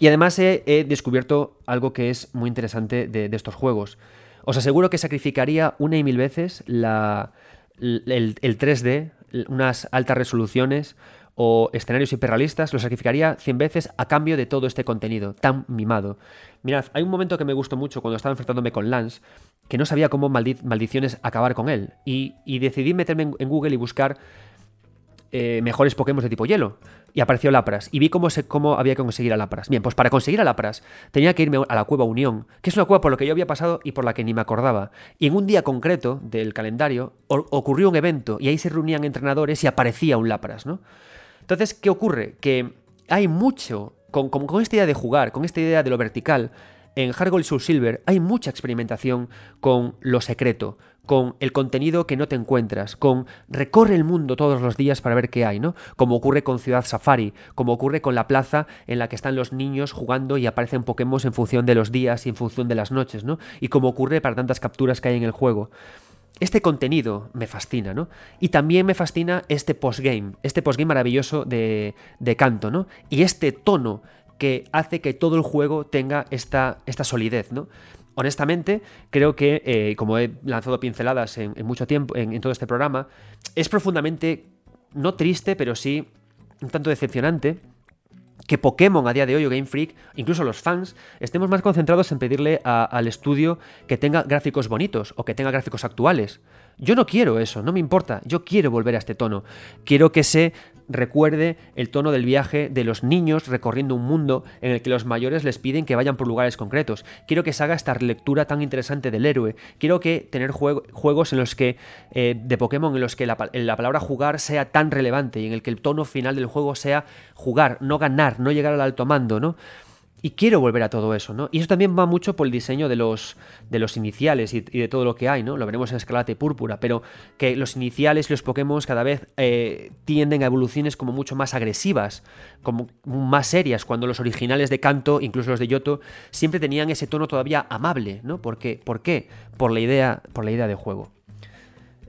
[SPEAKER 2] Y además he, descubierto algo que es muy interesante de, estos juegos. Os aseguro que sacrificaría una y mil veces el, el 3D, unas altas resoluciones, o escenarios hiperrealistas, lo sacrificaría 100 veces a cambio de todo este contenido tan mimado. Mirad, hay un momento que me gustó mucho cuando estaba enfrentándome con Lance, que no sabía cómo maldiciones acabar con él, y, decidí meterme en, Google y buscar eh, mejores Pokémon de tipo hielo. Y apareció Lapras. Y vi cómo, cómo había que conseguir a Lapras. Bien, pues para conseguir a Lapras tenía que irme a la cueva Unión, que es una cueva por la que yo había pasado y por la que ni me acordaba. Y en un día concreto del calendario ocurrió un evento y ahí se reunían entrenadores y aparecía un Lapras, ¿no? Entonces, ¿qué ocurre? Que hay mucho, con, con, esta idea de jugar, con esta idea de lo vertical, en Hard Soul Silver hay mucha experimentación con lo secreto, con el contenido que no te encuentras, con recorre el mundo todos los días para ver qué hay, ¿no? Como ocurre con Ciudad Safari, como ocurre con la plaza en la que están los niños jugando y aparecen Pokémon en función de los días y en función de las noches, ¿no? Y como ocurre para tantas capturas que hay en el juego este contenido me fascina, ¿no? Y también me fascina este postgame, este postgame maravilloso de, de Canto, ¿no? Y este tono que hace que todo el juego tenga esta, esta solidez, ¿no? Honestamente, creo que, eh, como he lanzado pinceladas en, mucho tiempo, en, todo este programa, es profundamente, no triste, pero sí un tanto decepcionante que Pokémon a día de hoy o Game Freak, incluso los fans, estemos más concentrados en pedirle al estudio que tenga gráficos bonitos o que tenga gráficos actuales. Yo no quiero eso, no me importa, yo quiero volver a este tono. Quiero que se recuerde el tono del viaje de los niños recorriendo un mundo en el que los mayores les piden que vayan por lugares concretos. Quiero que se haga esta lectura tan interesante del héroe. Quiero que tener juegos en los que eh, de Pokémon en los que la, la palabra jugar sea tan relevante y en el que el tono final del juego sea jugar, no ganar, no llegar al alto mando, ¿no? Y quiero volver a todo eso, ¿no? Y eso también va mucho por el diseño de los, de los iniciales y, de todo lo que hay, ¿no? Lo veremos en Escalate Púrpura, pero que los iniciales y los Pokémon cada vez eh, tienden a evoluciones como mucho más agresivas, como más serias, cuando los originales de Kanto, incluso los de Yoto, siempre tenían ese tono todavía amable, ¿no? Porque, ¿Por qué? Por la idea, por la idea de juego.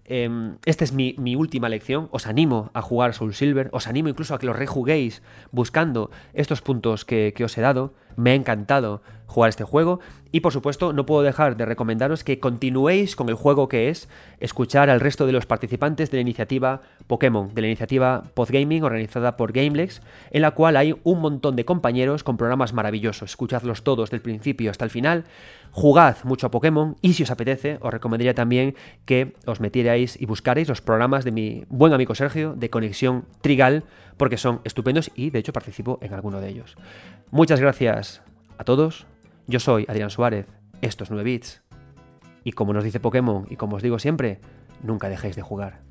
[SPEAKER 2] Em, esta es mi, última lección. Os animo a jugar Soul Silver. Os animo incluso a que lo rejuguéis buscando estos puntos que, que os he dado. Me ha encantado jugar este juego. Y por supuesto, no puedo dejar de recomendaros que continuéis con el juego que es escuchar al resto de los participantes de la iniciativa Pokémon, de la iniciativa Podgaming organizada por Gamelex, en la cual hay un montón de compañeros con programas maravillosos. Escuchadlos todos del principio hasta el final. Jugad mucho a Pokémon y si os apetece, os recomendaría también que os metierais y buscarais los programas de mi buen amigo Sergio de Conexión Trigal, porque son estupendos y de hecho participo en alguno de ellos. Muchas gracias a todos yo soy Adrián Suárez, esto es 9 bits. Y como nos dice Pokémon y como os digo siempre, nunca dejéis de jugar.